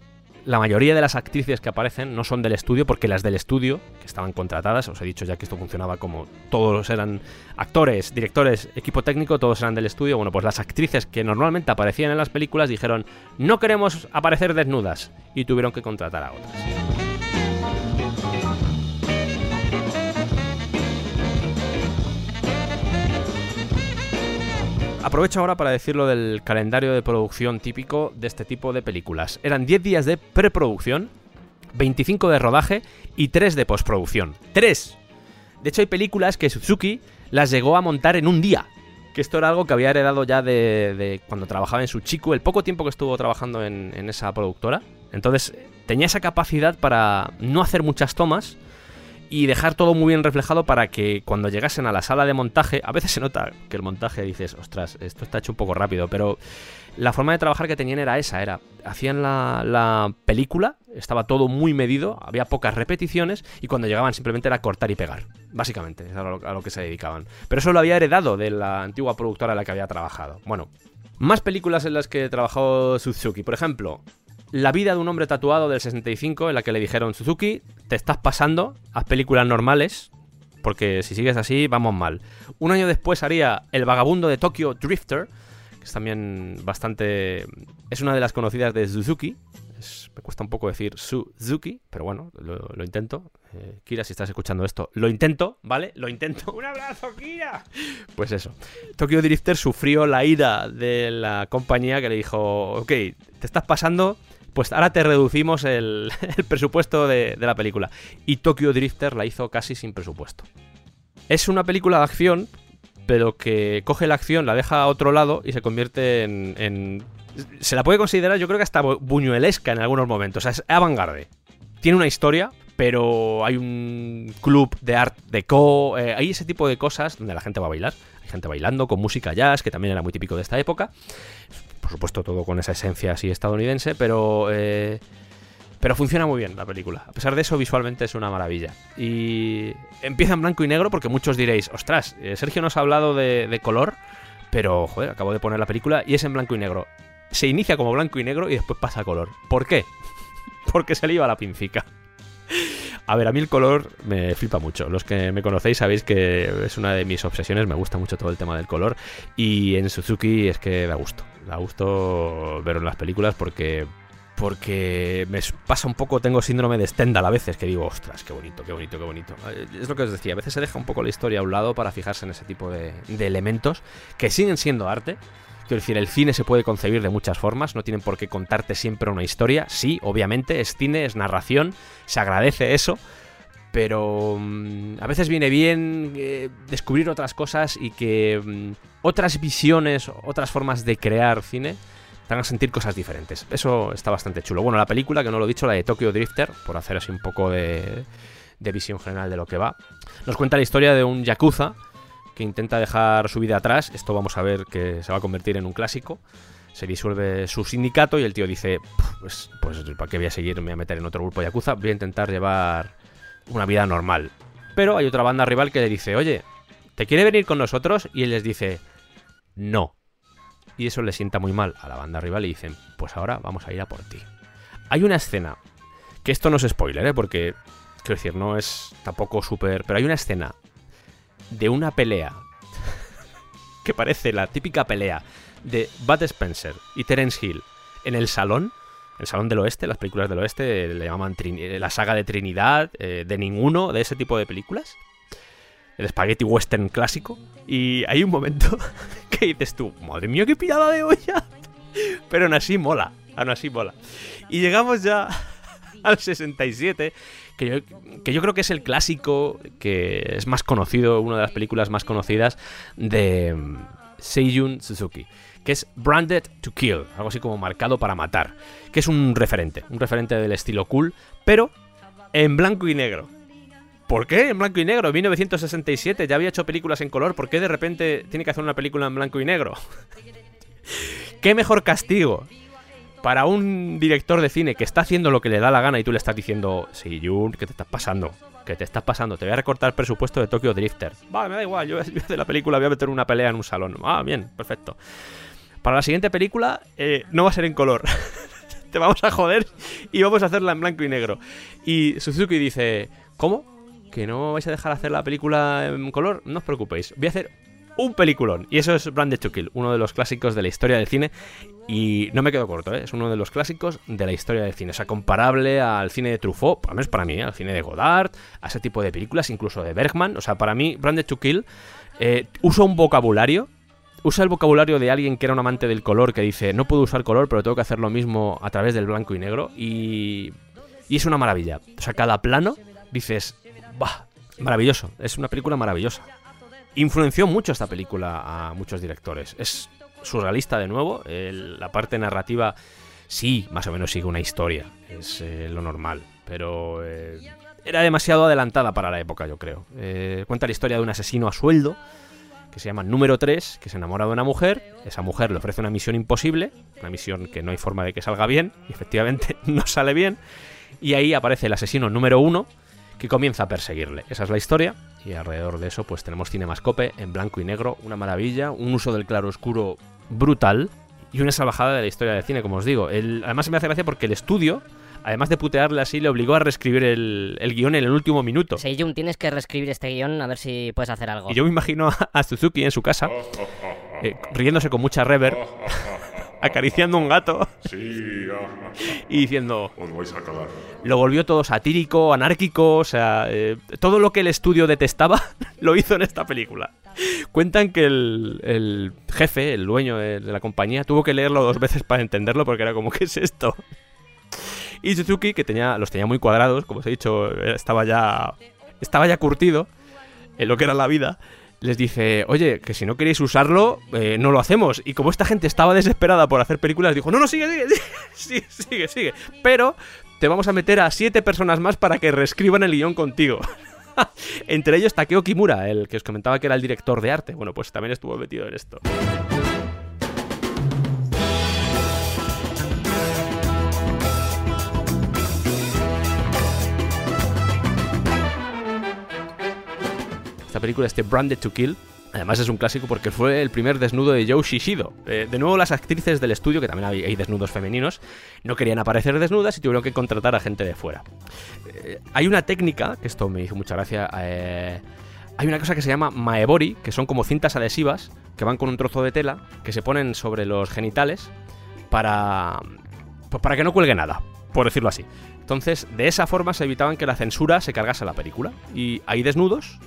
La mayoría de las actrices que aparecen no son del estudio, porque las del estudio, que estaban contratadas, os he dicho ya que esto funcionaba como todos eran actores, directores, equipo técnico, todos eran del estudio. Bueno, pues las actrices que normalmente aparecían en las películas dijeron, no queremos aparecer desnudas, y tuvieron que contratar a otras. Aprovecho ahora para decirlo del calendario de producción típico de este tipo de películas. Eran 10 días de preproducción, 25 de rodaje y 3 de postproducción. ¡3! De hecho, hay películas que Suzuki las llegó a montar en un día. Que esto era algo que había heredado ya de, de cuando trabajaba en Suchiku, el poco tiempo que estuvo trabajando en esa productora. Entonces, tenía esa capacidad para no hacer muchas tomas y dejar todo muy bien reflejado para que cuando llegasen a la sala de montaje, a veces se nota que el montaje dices, ostras, esto está hecho un poco rápido, pero la forma de trabajar que tenían era esa, era, hacían la, la película, estaba todo muy medido, había pocas repeticiones y cuando llegaban simplemente era cortar y pegar, básicamente, es a lo, a lo que se dedicaban. Pero eso lo había heredado de la antigua productora en la que había trabajado. Bueno, más películas en las que trabajó Suzuki, por ejemplo, la vida de un hombre tatuado del 65 en la que le dijeron Suzuki, te estás pasando, haz películas normales, porque si sigues así vamos mal. Un año después haría El vagabundo de Tokyo Drifter, que es también bastante... es una de las conocidas de Suzuki. Es- me cuesta un poco decir Suzuki, pero bueno, lo intento. Eh, Kira, si estás escuchando esto, lo intento, ¿vale? Lo intento. ¡Un abrazo, Kira! Pues eso. Tokyo Drifter sufrió la ira de la compañía que le dijo, ok, te estás pasando, pues ahora te reducimos el, el presupuesto de, de la película. Y Tokyo Drifter la hizo casi sin presupuesto. Es una película de acción, pero que coge la acción, la deja a otro lado y se convierte en... en- se la puede considerar, yo creo que hasta bu- buñuelesca en algunos momentos. O sea, es avant-garde. Tiene una historia, pero hay un club de art deco, eh, hay ese tipo de cosas donde la gente va a bailar. Hay gente bailando con música jazz, que también era muy típico de esta época. Por supuesto, todo con esa esencia así estadounidense, pero. eh, pero funciona muy bien la película. A pesar de eso, visualmente es una maravilla. Y empieza en blanco y negro porque muchos diréis, ostras, eh, Sergio nos ha hablado de, de color, pero, joder, acabo de poner la película y es en blanco y negro. Se inicia como blanco y negro y después pasa a color. ¿Por qué? Porque se le iba la pincica. A ver, a mí el color me flipa mucho. Los que me conocéis sabéis que es una de mis obsesiones. Me gusta mucho todo el tema del color. Y en Suzuki es que da gusto. Da gusto verlo en las películas porque. Porque me pasa un poco, tengo síndrome de Stendhal a veces, que digo, ostras, qué bonito, qué bonito, qué bonito. Es lo que os decía, a veces se deja un poco la historia a un lado para fijarse en ese tipo de elementos que siguen siendo arte, Quiero decir, el cine se puede concebir de muchas formas, no tienen por qué contarte siempre una historia. Sí, obviamente, es cine, es narración, se agradece eso, pero mm, a veces viene bien eh, descubrir otras cosas y que mm, otras visiones, otras formas de crear cine te hagan sentir cosas diferentes. Eso está bastante chulo. Bueno, la película, que no lo he dicho, la de Tokyo Drifter, por hacer así un poco de, de visión general de lo que va, nos cuenta la historia de un yakuza que intenta dejar su vida atrás. Esto vamos a ver que se va a convertir en un clásico. Se disuelve su sindicato y el tío dice, pues, pues ¿para qué voy a seguir? Me voy a meter en otro grupo Yakuza. Voy a intentar llevar una vida normal. Pero hay otra banda rival que le dice, oye, ¿te quiere venir con nosotros? Y él les dice, no. Y eso le sienta muy mal a la banda rival y dicen, pues ahora vamos a ir a por ti. Hay una escena, que esto no es spoiler, ¿eh? porque, quiero decir, no es tampoco súper... Pero hay una escena de una pelea que parece la típica pelea de Bud Spencer y Terence Hill en el salón, el salón del oeste, las películas del oeste le llaman Trini- la saga de Trinidad, eh, de ninguno de ese tipo de películas, el spaghetti western clásico, y hay un momento que dices tú, madre mía, qué pirada de olla, pero aún así mola, aún así mola. Y llegamos ya al 67, que yo, que yo creo que es el clásico que es más conocido, una de las películas más conocidas de mm, Seiyun Suzuki, que es Branded to Kill, algo así como marcado para matar, que es un referente, un referente del estilo cool, pero en blanco y negro. ¿Por qué en blanco y negro? En 1967 ya había hecho películas en color, ¿por qué de repente tiene que hacer una película en blanco y negro? ¿Qué mejor castigo para un director de cine que está haciendo lo que le da la gana y tú le estás diciendo, sí, Jun, ¿qué te estás pasando? ¿Qué te estás pasando? Te voy a recortar el presupuesto de Tokyo Drifter. Vale, me da igual, yo, yo de la película voy a meter una pelea en un salón. Ah, bien, perfecto. para la siguiente película eh, no va a ser en color. Te vamos a joder y vamos a hacerla en blanco y negro. Y Suzuki dice, ¿cómo? ¿Que no vais a dejar hacer la película en color? No os preocupéis, voy a hacer un peliculón. Y eso es Branded to Kill, uno de los clásicos de la historia del cine. Y no me quedo corto, ¿eh? es uno de los clásicos de la historia del cine. O sea, comparable al cine de Truffaut, al menos para mí, ¿eh? al cine de Godard, a ese tipo de películas, incluso de Bergman. O sea, para mí, Branded to Kill eh, usa un vocabulario. Usa el vocabulario de alguien que era un amante del color que dice, no puedo usar color, pero tengo que hacer lo mismo a través del blanco y negro. Y, y es una maravilla. O sea, cada plano dices, bah, maravilloso. Es una película maravillosa. Influenció mucho esta película a muchos directores. Es surrealista de nuevo. la parte narrativa sí, más o menos sigue una historia. Es eh, lo normal. Pero eh, era demasiado adelantada para la época, yo creo. Eh, cuenta la historia de un asesino a sueldo que se llama Número 3, que se enamora de una mujer. Esa mujer le ofrece una misión imposible, una misión que no hay forma de que salga bien, y efectivamente no sale bien. Y ahí aparece el asesino número 1, que comienza a perseguirle. Esa es la historia, y alrededor de eso pues tenemos Cinemascope en blanco y negro, una maravilla, un uso del claro oscuro brutal, y una salvajada de la historia del cine, como os digo. El- además me hace gracia porque el estudio, además de putearle así, le obligó a reescribir el, el guion en el último minuto. Seiyun, tienes que reescribir este guion a ver si puedes hacer algo. Y yo me imagino a, a Suzuki en su casa, eh, riéndose con mucha reverb, acariciando un gato Sí, ah, y diciendo, os vais a cagar. lo volvió todo satírico, anárquico, o sea, eh, todo lo que el estudio detestaba lo hizo en esta película. Cuentan que el, el jefe, el dueño de, de la compañía, tuvo que leerlo dos veces para entenderlo porque era como, ¿qué es esto? Y Suzuki, que tenía, los tenía muy cuadrados, como os he dicho, estaba ya, estaba ya curtido en lo que era la vida, les dice, oye, que si no queréis usarlo, eh, no lo hacemos. Y como esta gente estaba desesperada por hacer películas, dijo, no, no, sigue, sigue, sigue, sigue, sigue. Pero te vamos a meter a siete personas más para que reescriban el guion contigo. Entre ellos Takeo Kimura, el que os comentaba que era el director de arte. Bueno, pues también estuvo metido en esto. Esta película, este Branded to Kill, además es un clásico porque fue el primer desnudo de Joe Shishido. Eh, de nuevo, las actrices del estudio, que también hay, desnudos femeninos, no querían aparecer desnudas y tuvieron que contratar a gente de fuera. Eh, hay una técnica, que esto me hizo mucha gracia, eh, hay una cosa que se llama maebori, que son como cintas adhesivas que van con un trozo de tela que se ponen sobre los genitales para, pues para que no cuelgue nada, por decirlo así. Entonces, de esa forma se evitaban que la censura se cargase la película. Y hay desnudos,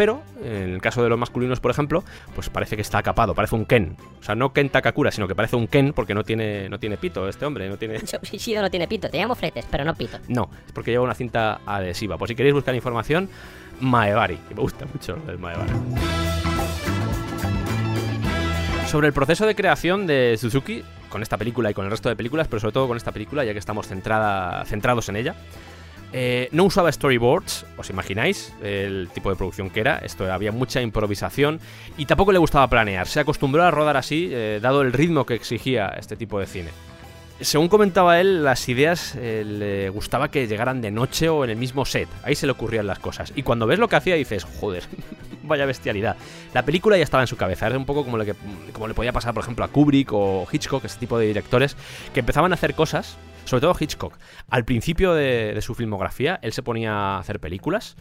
pero en el caso de los masculinos, por ejemplo, pues parece que está acapado, parece un Ken. O sea, no Ken Takakura, sino que parece un Ken porque no tiene, no tiene pito este hombre, no tiene... No tiene pito, teníamos fletes, pero no pito. No, es porque lleva una cinta adhesiva. Por si queréis buscar información, Maebari, que me gusta mucho el Maebari. Sobre el proceso de creación de Suzuki, con esta película y con el resto de películas, pero sobre todo con esta película, ya que estamos centrada, centrados en ella, eh, no usaba storyboards, os imagináis el tipo de producción que era. Esto había mucha improvisación y tampoco le gustaba planear. Se acostumbró a rodar así, eh, dado el ritmo que exigía este tipo de cine. Según comentaba él, las ideas eh, le gustaba que llegaran de noche o en el mismo set. Ahí se le ocurrían las cosas. Y cuando ves lo que hacía dices, joder, vaya bestialidad. La película ya estaba en su cabeza. Era un poco como, lo que, como le podía pasar, por ejemplo, a Kubrick o Hitchcock, este tipo de directores, que empezaban a hacer cosas, sobre todo Hitchcock. Al principio de, de su filmografía, él se ponía a hacer películas.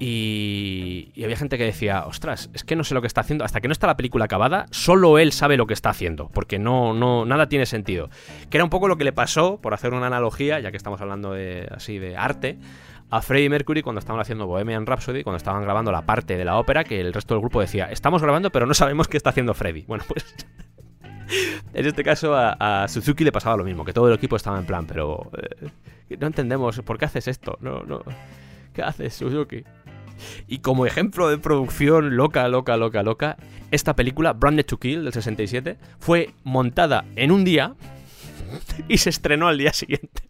Y, y había gente que decía, ostras, es que no sé lo que está haciendo. Hasta que no está la película acabada, solo él sabe lo que está haciendo. Porque no, no, nada tiene sentido. Que era un poco lo que le pasó, por hacer una analogía, ya que estamos hablando de así de arte, a Freddie Mercury cuando estaban haciendo Bohemian Rhapsody, cuando estaban grabando la parte de la ópera, que el resto del grupo decía, estamos grabando, pero no sabemos qué está haciendo Freddie. Bueno, pues. En este caso a, Suzuki le pasaba lo mismo, que todo el equipo estaba en plan, pero eh, no entendemos por qué haces esto, no, no, ¿qué haces Suzuki? Y como ejemplo de producción loca, loca, loca, loca, esta película, Branded to Kill del 67, fue montada en un día y se estrenó al día siguiente.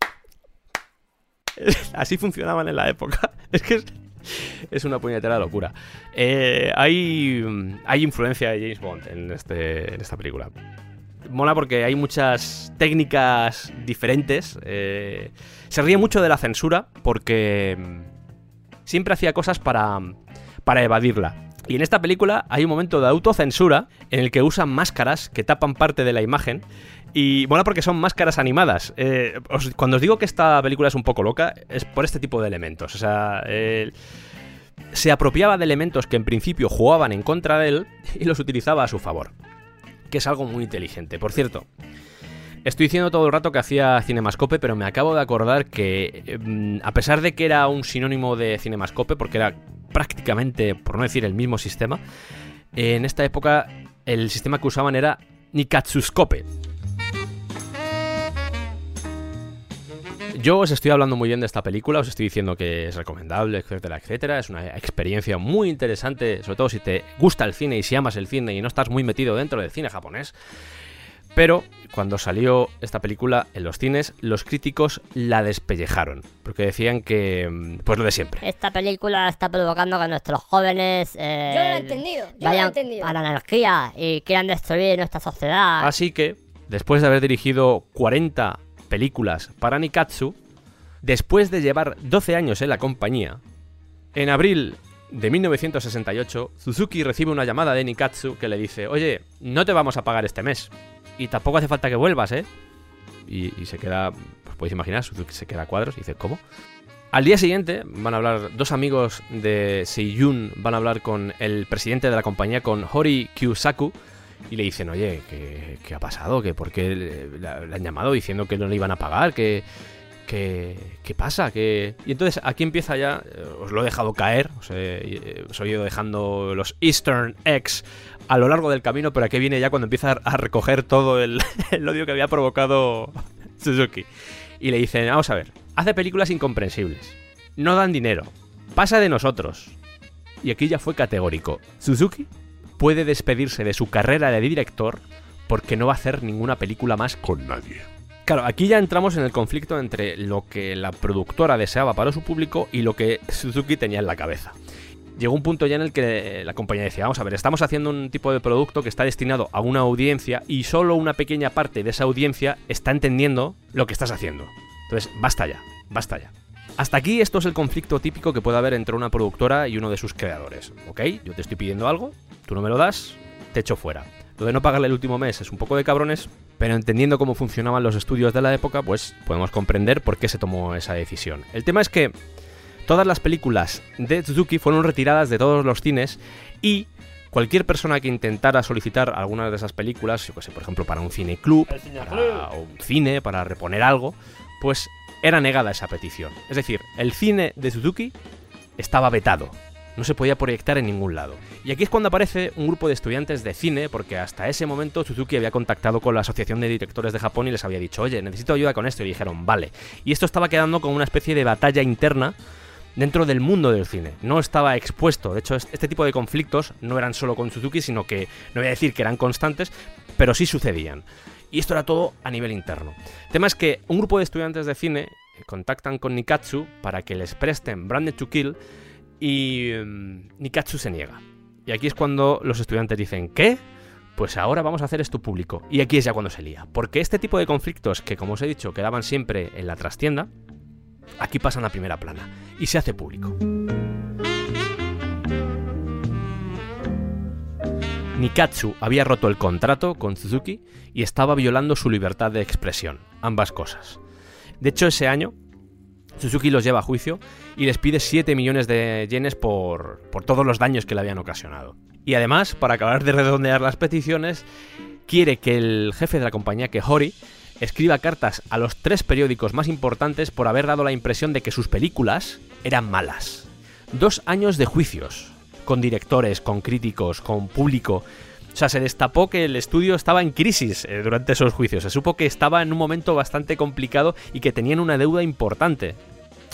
Así funcionaban en la época. Es que es, una puñetera locura. Eh, hay, hay influencia de James Bond en, este, en esta película. Mola porque hay muchas técnicas diferentes. eh, se ríe mucho de la censura porque siempre hacía cosas para, para evadirla. Y en esta película hay un momento de autocensura en el que usan máscaras que tapan parte de la imagen. Y bueno, porque son máscaras animadas. Eh, cuando os digo que esta película es un poco loca, es por este tipo de elementos. O sea, se apropiaba de elementos que en principio jugaban en contra de él y los utilizaba a su favor. Que es algo muy inteligente. Por cierto, estoy diciendo todo el rato que hacía Cinemascope, pero me acabo de acordar que, eh, a pesar de que era un sinónimo de Cinemascope, porque era prácticamente, por no decir el mismo sistema, en esta época el sistema que usaban era Nikatsuscope. Yo os estoy hablando muy bien de esta película, os estoy diciendo que es recomendable, etcétera, etcétera. Es una experiencia muy interesante, sobre todo si te gusta el cine y si amas el cine y no estás muy metido dentro del cine japonés. Pero cuando salió esta película en los cines, los críticos la despellejaron, porque decían que, mm, pues lo de siempre. Esta película está provocando que nuestros jóvenes eh, Yo no lo he entendido, yo no lo he vayan entendido. a la anarquía y quieran destruir nuestra sociedad. Así que, después de haber dirigido 40 películas para Nikatsu, después de llevar 12 años en la compañía, en abril de 1968, Suzuki recibe una llamada de Nikatsu que le dice, oye, no te vamos a pagar este mes. Y tampoco hace falta que vuelvas, ¿eh? Y, se queda, pues podéis imaginar, Suzuki se queda a cuadros y dice, ¿cómo? Al día siguiente van a hablar dos amigos de Seiyun, van a hablar con el presidente de la compañía, con Hori Kyusaku, y le dicen, oye, ¿qué, ha pasado? ¿Qué, ¿Por qué le, le- le han llamado diciendo que no le iban a pagar? ¿Qué, qué, qué pasa? ¿Qué... Y entonces aquí empieza ya, eh, os lo he dejado caer, os he, eh, os he ido dejando los Eastern Eggs a lo largo del camino, pero aquí viene ya cuando empieza a recoger todo el, el odio que había provocado Suzuki. Y le dicen, vamos a ver, hace películas incomprensibles, no dan dinero, pasa de nosotros. Y aquí ya fue categórico. Suzuki puede despedirse de su carrera de director porque no va a hacer ninguna película más con nadie. Claro, aquí ya entramos en el conflicto entre lo que la productora deseaba para su público y lo que Suzuki tenía en la cabeza. Llegó un punto ya en el que la compañía decía, vamos a ver, estamos haciendo un tipo de producto que está destinado a una audiencia y solo una pequeña parte de esa audiencia está entendiendo lo que estás haciendo. Entonces, basta ya, basta ya. Hasta aquí esto es el conflicto típico que puede haber entre una productora y uno de sus creadores. ¿Ok? Yo te estoy pidiendo algo, tú no me lo das, te echo fuera. Lo de no pagarle el último mes es un poco de cabrones, pero entendiendo cómo funcionaban los estudios de la época, pues podemos comprender por qué se tomó esa decisión. El tema es que todas las películas de Suzuki fueron retiradas de todos los cines y cualquier persona que intentara solicitar alguna de esas películas, yo que sé, por ejemplo, para un cine club, cine para club. un cine, para reponer algo, pues era negada esa petición. Es decir, el cine de Suzuki estaba vetado. No se podía proyectar en ningún lado. Y aquí es cuando aparece un grupo de estudiantes de cine, porque hasta ese momento Suzuki había contactado con la Asociación de Directores de Japón y les había dicho, oye, necesito ayuda con esto. Y dijeron, vale. Y esto estaba quedando como una especie de batalla interna dentro del mundo del cine. No estaba expuesto. De hecho, es- este tipo de conflictos no eran solo con Suzuki, sino que, no voy a decir que eran constantes, pero sí sucedían. Y esto era todo a nivel interno. El tema es que un grupo de estudiantes de cine contactan con Nikatsu para que les presten Branded to Kill y mm, Nikatsu se niega. Y aquí es cuando los estudiantes dicen, ¿qué? Pues ahora vamos a hacer esto público. Y aquí es ya cuando se lía. Porque este tipo de conflictos que, como os he dicho, quedaban siempre en la trastienda, aquí pasan a primera plana y se hace público. Nikatsu había roto el contrato con Suzuki y estaba violando su libertad de expresión, ambas cosas. De hecho, ese año, Suzuki los lleva a juicio y les pide 7 millones de yenes por, por todos los daños que le habían ocasionado. Y además, para acabar de redondear las peticiones, quiere que el jefe de la compañía, que Hori, escriba cartas a los tres periódicos más importantes por haber dado la impresión de que sus películas eran malas. Dos años de juicios, con directores, con críticos, con público. Sea, se destapó que el estudio estaba en crisis eh, durante esos juicios. Se supo que estaba en un momento bastante complicado y que tenían una deuda importante.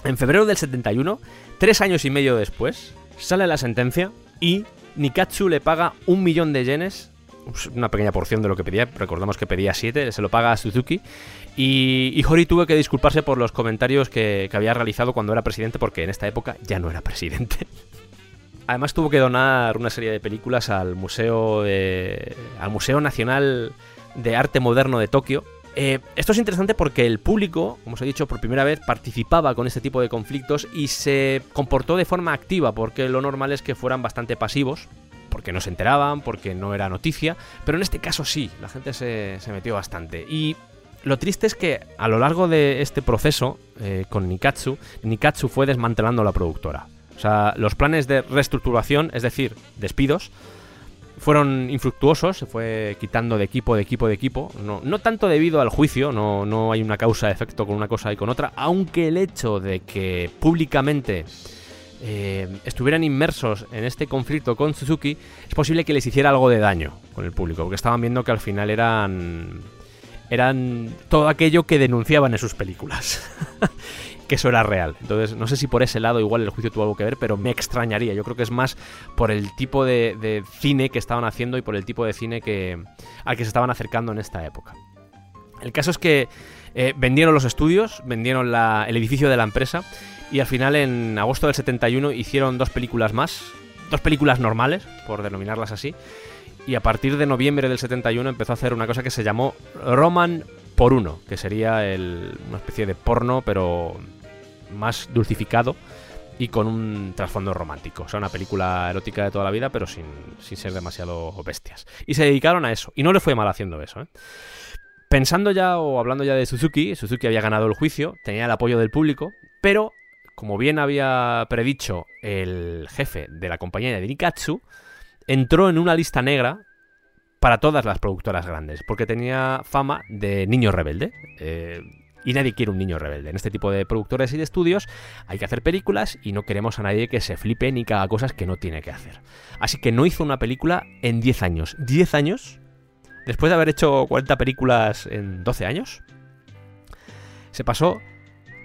En febrero del 71, tres años y medio después, sale la sentencia y Nikatsu le paga un millón de yenes, una pequeña porción de lo que pedía, recordamos que pedía siete, se lo paga a Suzuki, y, y Hori tuvo que disculparse por los comentarios que había realizado cuando era presidente, porque en esta época ya no era presidente. Además tuvo que donar una serie de películas al Museo, al Museo Nacional de Arte Moderno de Tokio. Eh, esto es interesante porque el público, como os he dicho por primera vez, participaba con este tipo de conflictos y se comportó de forma activa porque lo normal es que fueran bastante pasivos. porque no se enteraban, porque no era noticia, pero en este caso sí, la gente se, se metió bastante. Y lo triste es que a lo largo de este proceso eh, con Nikatsu, Nikatsu fue desmantelando la productora. O sea, los planes de reestructuración, es decir, despidos, fueron infructuosos, se fue quitando de equipo, de equipo, de equipo. No, no tanto debido al juicio, no, no hay una causa-efecto con una cosa y con otra, aunque el hecho de que públicamente eh, estuvieran inmersos en este conflicto con Suzuki, es posible que les hiciera algo de daño con el público, porque estaban viendo que al final eran eran todo aquello que denunciaban en sus películas. que eso era real. Entonces, no sé si por ese lado igual el juicio tuvo algo que ver, pero me extrañaría. Yo creo que es más por el tipo de, cine que estaban haciendo y por el tipo de cine que, al que se estaban acercando en esta época. El caso es que eh, vendieron los estudios, vendieron el edificio de la empresa y al final en agosto del 71 hicieron dos películas más, dos películas normales, por denominarlas así, y a partir de noviembre del 71 empezó a hacer una cosa que se llamó Roman por uno, que sería el- una especie de porno, pero más dulcificado y con un trasfondo romántico. O sea, una película erótica de toda la vida, pero sin, sin ser demasiado bestias. Y se dedicaron a eso. Y no le fue mal haciendo eso, ¿eh? Pensando ya o hablando ya de Suzuki, Suzuki había ganado el juicio, tenía el apoyo del público, pero como bien había predicho el jefe de la compañía de Nikatsu, entró en una lista negra para todas las productoras grandes, porque tenía fama de niño rebelde. eh, y nadie quiere un niño rebelde. En este tipo de productores y de estudios hay que hacer películas y no queremos a nadie que se flipe ni que haga cosas que no tiene que hacer. Así que no hizo una película en 10 años. ¿10 años? Después de haber hecho 40 películas en 12 años, se pasó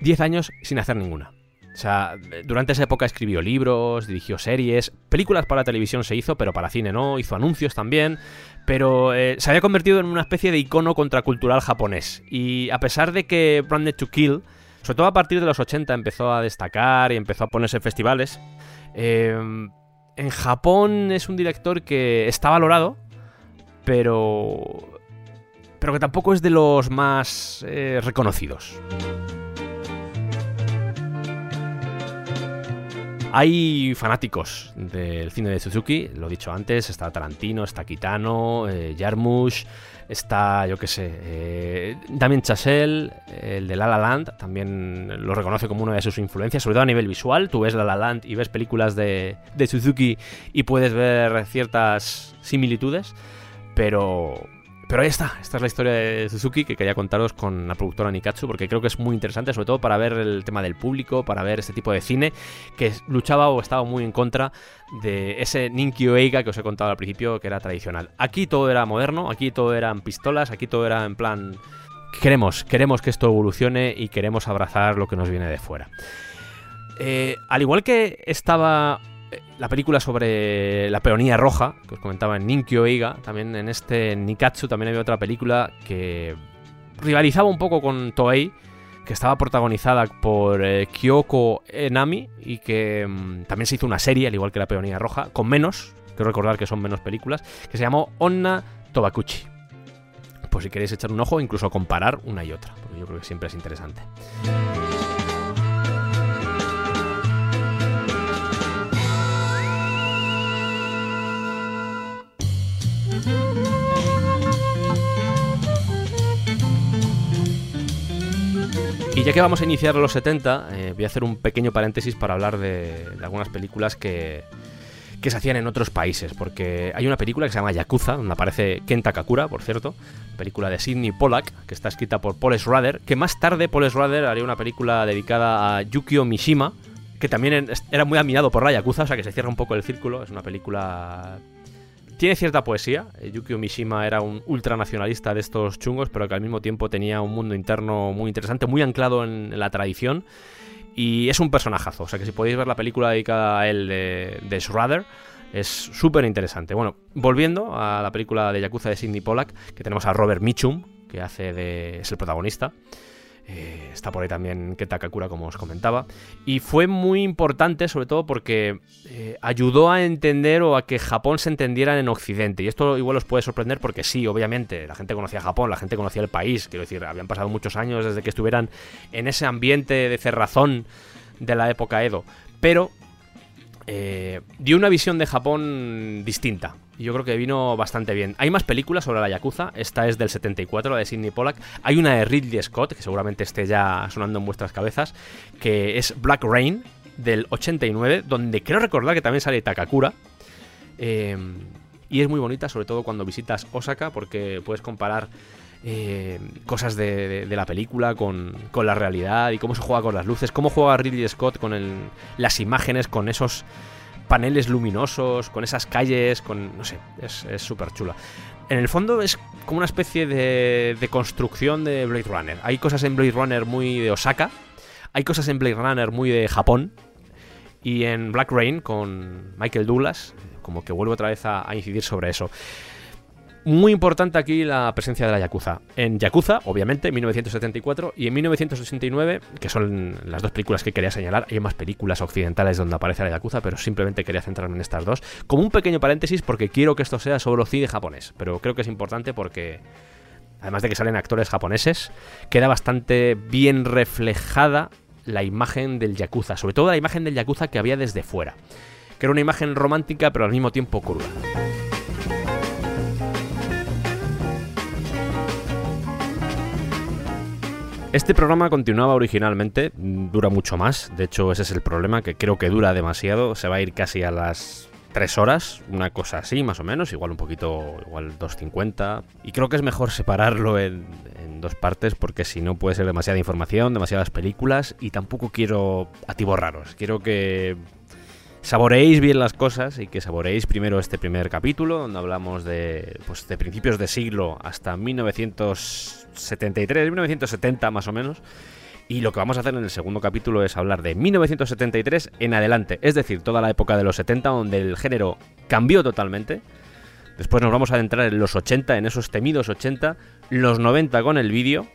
10 años sin hacer ninguna. O sea, durante esa época escribió libros, dirigió series, películas para televisión se hizo, pero para cine no, hizo anuncios también, pero eh, se había convertido en una especie de icono contracultural japonés. Y a pesar de que Branded to Kill, sobre todo a partir de los 80, empezó a destacar y empezó a ponerse en festivales, eh, en Japón es un director que está valorado, pero pero que tampoco es de los más eh, reconocidos. Hay fanáticos del cine de Suzuki, lo he dicho antes, está Tarantino, está Kitano, eh, Jarmusch, está, yo qué sé, eh, Damien Chazelle, el de La La Land, también lo reconoce como una de sus influencias, sobre todo a nivel visual. Tú ves La La Land y ves películas de, de Suzuki y puedes ver ciertas similitudes, pero, pero ahí está, esta es la historia de Suzuki que quería contaros con la productora Nikatsu porque creo que es muy interesante, sobre todo para ver el tema del público, para ver este tipo de cine que luchaba o estaba muy en contra de ese Ninkyo Eiga que os he contado al principio que era tradicional. Aquí todo era moderno, aquí todo eran pistolas, aquí todo era en plan queremos, queremos que esto evolucione y queremos abrazar lo que nos viene de fuera. Eh, al igual que estaba la película sobre la peonía roja, que os comentaba en Ninkyo Eiga, también en este Nikatsu también había otra película que rivalizaba un poco con Toei, que estaba protagonizada por eh, Kyoko Enami y que mm, también se hizo una serie, al igual que la peonía roja, con menos, quiero recordar que son menos películas, que se llamó Onna Tobakuchi. Pues si queréis echar un ojo, incluso comparar una y otra, porque yo creo que siempre es interesante. Y ya que vamos a iniciar los 70, eh, voy a hacer un pequeño paréntesis para hablar de, algunas películas que, que se hacían en otros países, porque hay una película que se llama Yakuza, donde aparece Kenta Kakura, por cierto, película de Sidney Pollack, que está escrita por Paul Schrader, que más tarde Paul Schrader haría una película dedicada a Yukio Mishima, que también era muy admirado por la Yakuza, o sea que se cierra un poco el círculo, es una película... Tiene cierta poesía, eh, Yukio Mishima era un ultranacionalista de estos chungos, pero que al mismo tiempo tenía un mundo interno muy interesante, muy anclado en, la tradición, y es un personajazo, o sea que si podéis ver la película dedicada a él de, de es súper interesante. Bueno, volviendo a la película de Yakuza de Sidney Pollack, que tenemos a Robert Mitchum, que hace de. es el protagonista. Eh, está por ahí también Kenta Kakura, como os comentaba. Y fue muy importante, sobre todo porque eh, ayudó a entender o a que Japón se entendiera en Occidente. Y esto igual os puede sorprender porque sí, obviamente, la gente conocía Japón, la gente conocía el país. Quiero decir, habían pasado muchos años desde que estuvieran en ese ambiente de cerrazón de la época Edo. Pero eh, dio una visión de Japón distinta. Yo creo que vino bastante bien. Hay más películas sobre la Yakuza. Esta es del 74, la de Sidney Pollack. Hay una de Ridley Scott, que seguramente esté ya sonando en vuestras cabezas, que es Black Rain, del 89, donde creo recordar que también sale Takakura. Eh, y es muy bonita, sobre todo cuando visitas Osaka, porque puedes comparar eh, cosas de la película con, con la realidad y cómo se juega con las luces, cómo juega Ridley Scott con el- las imágenes, con esos paneles luminosos, con esas calles, con... no sé, es súper chula. En el fondo es como una especie de, de construcción de Blade Runner. Hay cosas en Blade Runner muy de Osaka, hay cosas en Blade Runner muy de Japón, y en Black Rain con Michael Douglas, como que vuelvo otra vez a, a incidir sobre eso. Muy importante aquí la presencia de la Yakuza. En Yakuza, obviamente, 1974, y en 1969, que son las dos películas que quería señalar, hay más películas occidentales donde aparece la Yakuza, pero simplemente quería centrarme en estas dos. Como un pequeño paréntesis, porque quiero que esto sea sobre cine japonés, pero creo que es importante porque, además de que salen actores japoneses, queda bastante bien reflejada la imagen del Yakuza, sobre todo la imagen del Yakuza que había desde fuera, que era una imagen romántica pero al mismo tiempo cruda. Este programa continuaba originalmente, mm, dura mucho más, de hecho ese es el problema, que creo que dura demasiado, se va a ir casi a las 3 horas, una cosa así más o menos, igual un poquito, igual 2.50, y creo que es mejor separarlo en, en dos partes porque si no puede ser demasiada información, demasiadas películas, y tampoco quiero atiborraros, quiero que saboreéis bien las cosas y que saboreéis primero este primer capítulo donde hablamos de pues de principios de siglo hasta 1973, 1970 más o menos. Y lo que vamos a hacer en el segundo capítulo es hablar de 1973 en adelante, es decir, toda la época de los 70 donde el género cambió totalmente. Después nos vamos a adentrar en los 80, en esos temidos 80, los 90 con el vídeo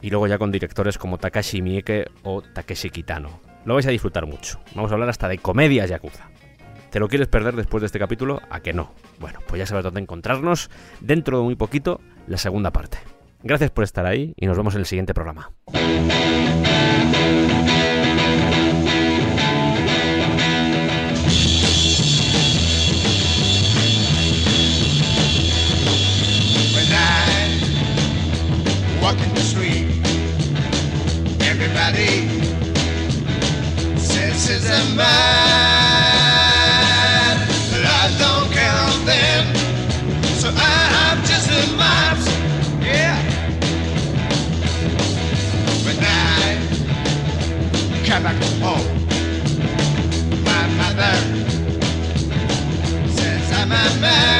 y luego ya con directores como Takashi Miike o Takeshi Kitano. Lo vais a disfrutar mucho. Vamos a hablar hasta de comedias yakuza. ¿Te lo quieres perder después de este capítulo? ¿A que no? Bueno, pues ya sabes dónde encontrarnos dentro de muy poquito la segunda parte. Gracias por estar ahí y nos vemos en el siguiente programa. Everybody says man. My mother says I'm a man.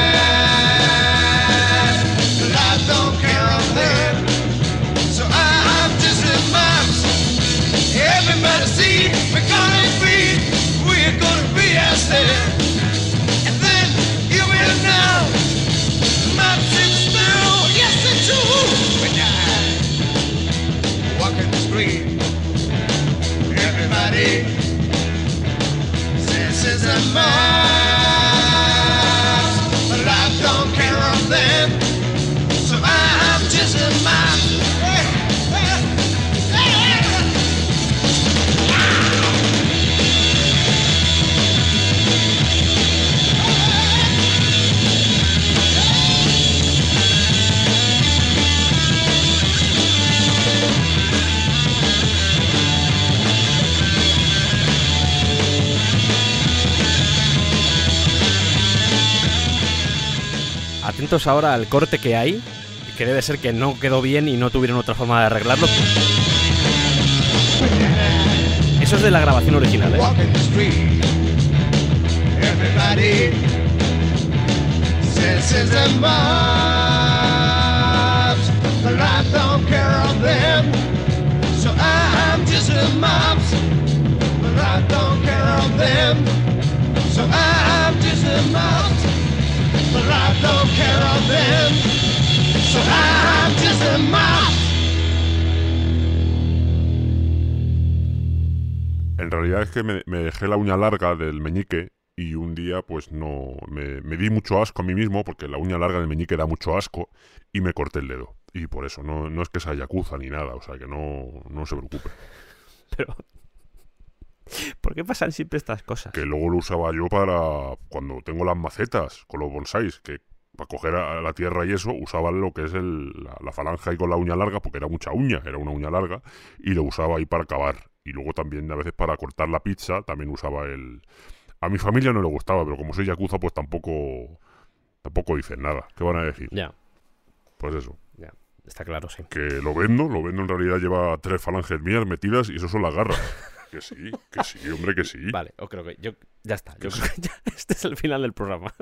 Ahora al corte que hay, que debe ser que no quedó bien y no tuvieron otra forma de arreglarlo. Eso es de la grabación original, ¿eh? So I'm just a. En realidad es que me, me dejé la uña larga del meñique y un día pues no me, me di mucho asco a mí mismo porque la uña larga del meñique da mucho asco y me corté el dedo. Y por eso, no, no es que sea yakuza ni nada, o sea que no, no se preocupe. Pero ¿Por qué pasan siempre estas cosas? Que luego lo usaba yo para cuando tengo las macetas con los bonsáis, que para coger a la tierra y eso usaba lo que es el, la, la falange ahí con la uña larga, porque era mucha uña, era una uña larga, y lo usaba ahí para cavar. Y luego también a veces para cortar la pizza también usaba el... A mi familia no le gustaba, pero como soy yakuza pues tampoco... Tampoco dicen nada. ¿Qué van a decir? Ya, Pues eso. ya. Está claro, sí. Que lo vendo, lo vendo en realidad lleva tres falanges mías metidas y eso son las garras. que sí, que sí, hombre, que sí. Vale, o creo que yo ya está. Yo creo que ya- este es el final del programa.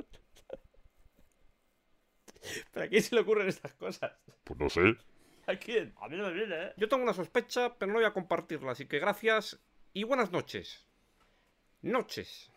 ¿Pero a quién se le ocurren estas cosas? Pues no sé. ¿A quién? A mí no me viene, ¿eh? Yo tengo una sospecha, pero no voy a compartirla, así que gracias y buenas noches. Noches.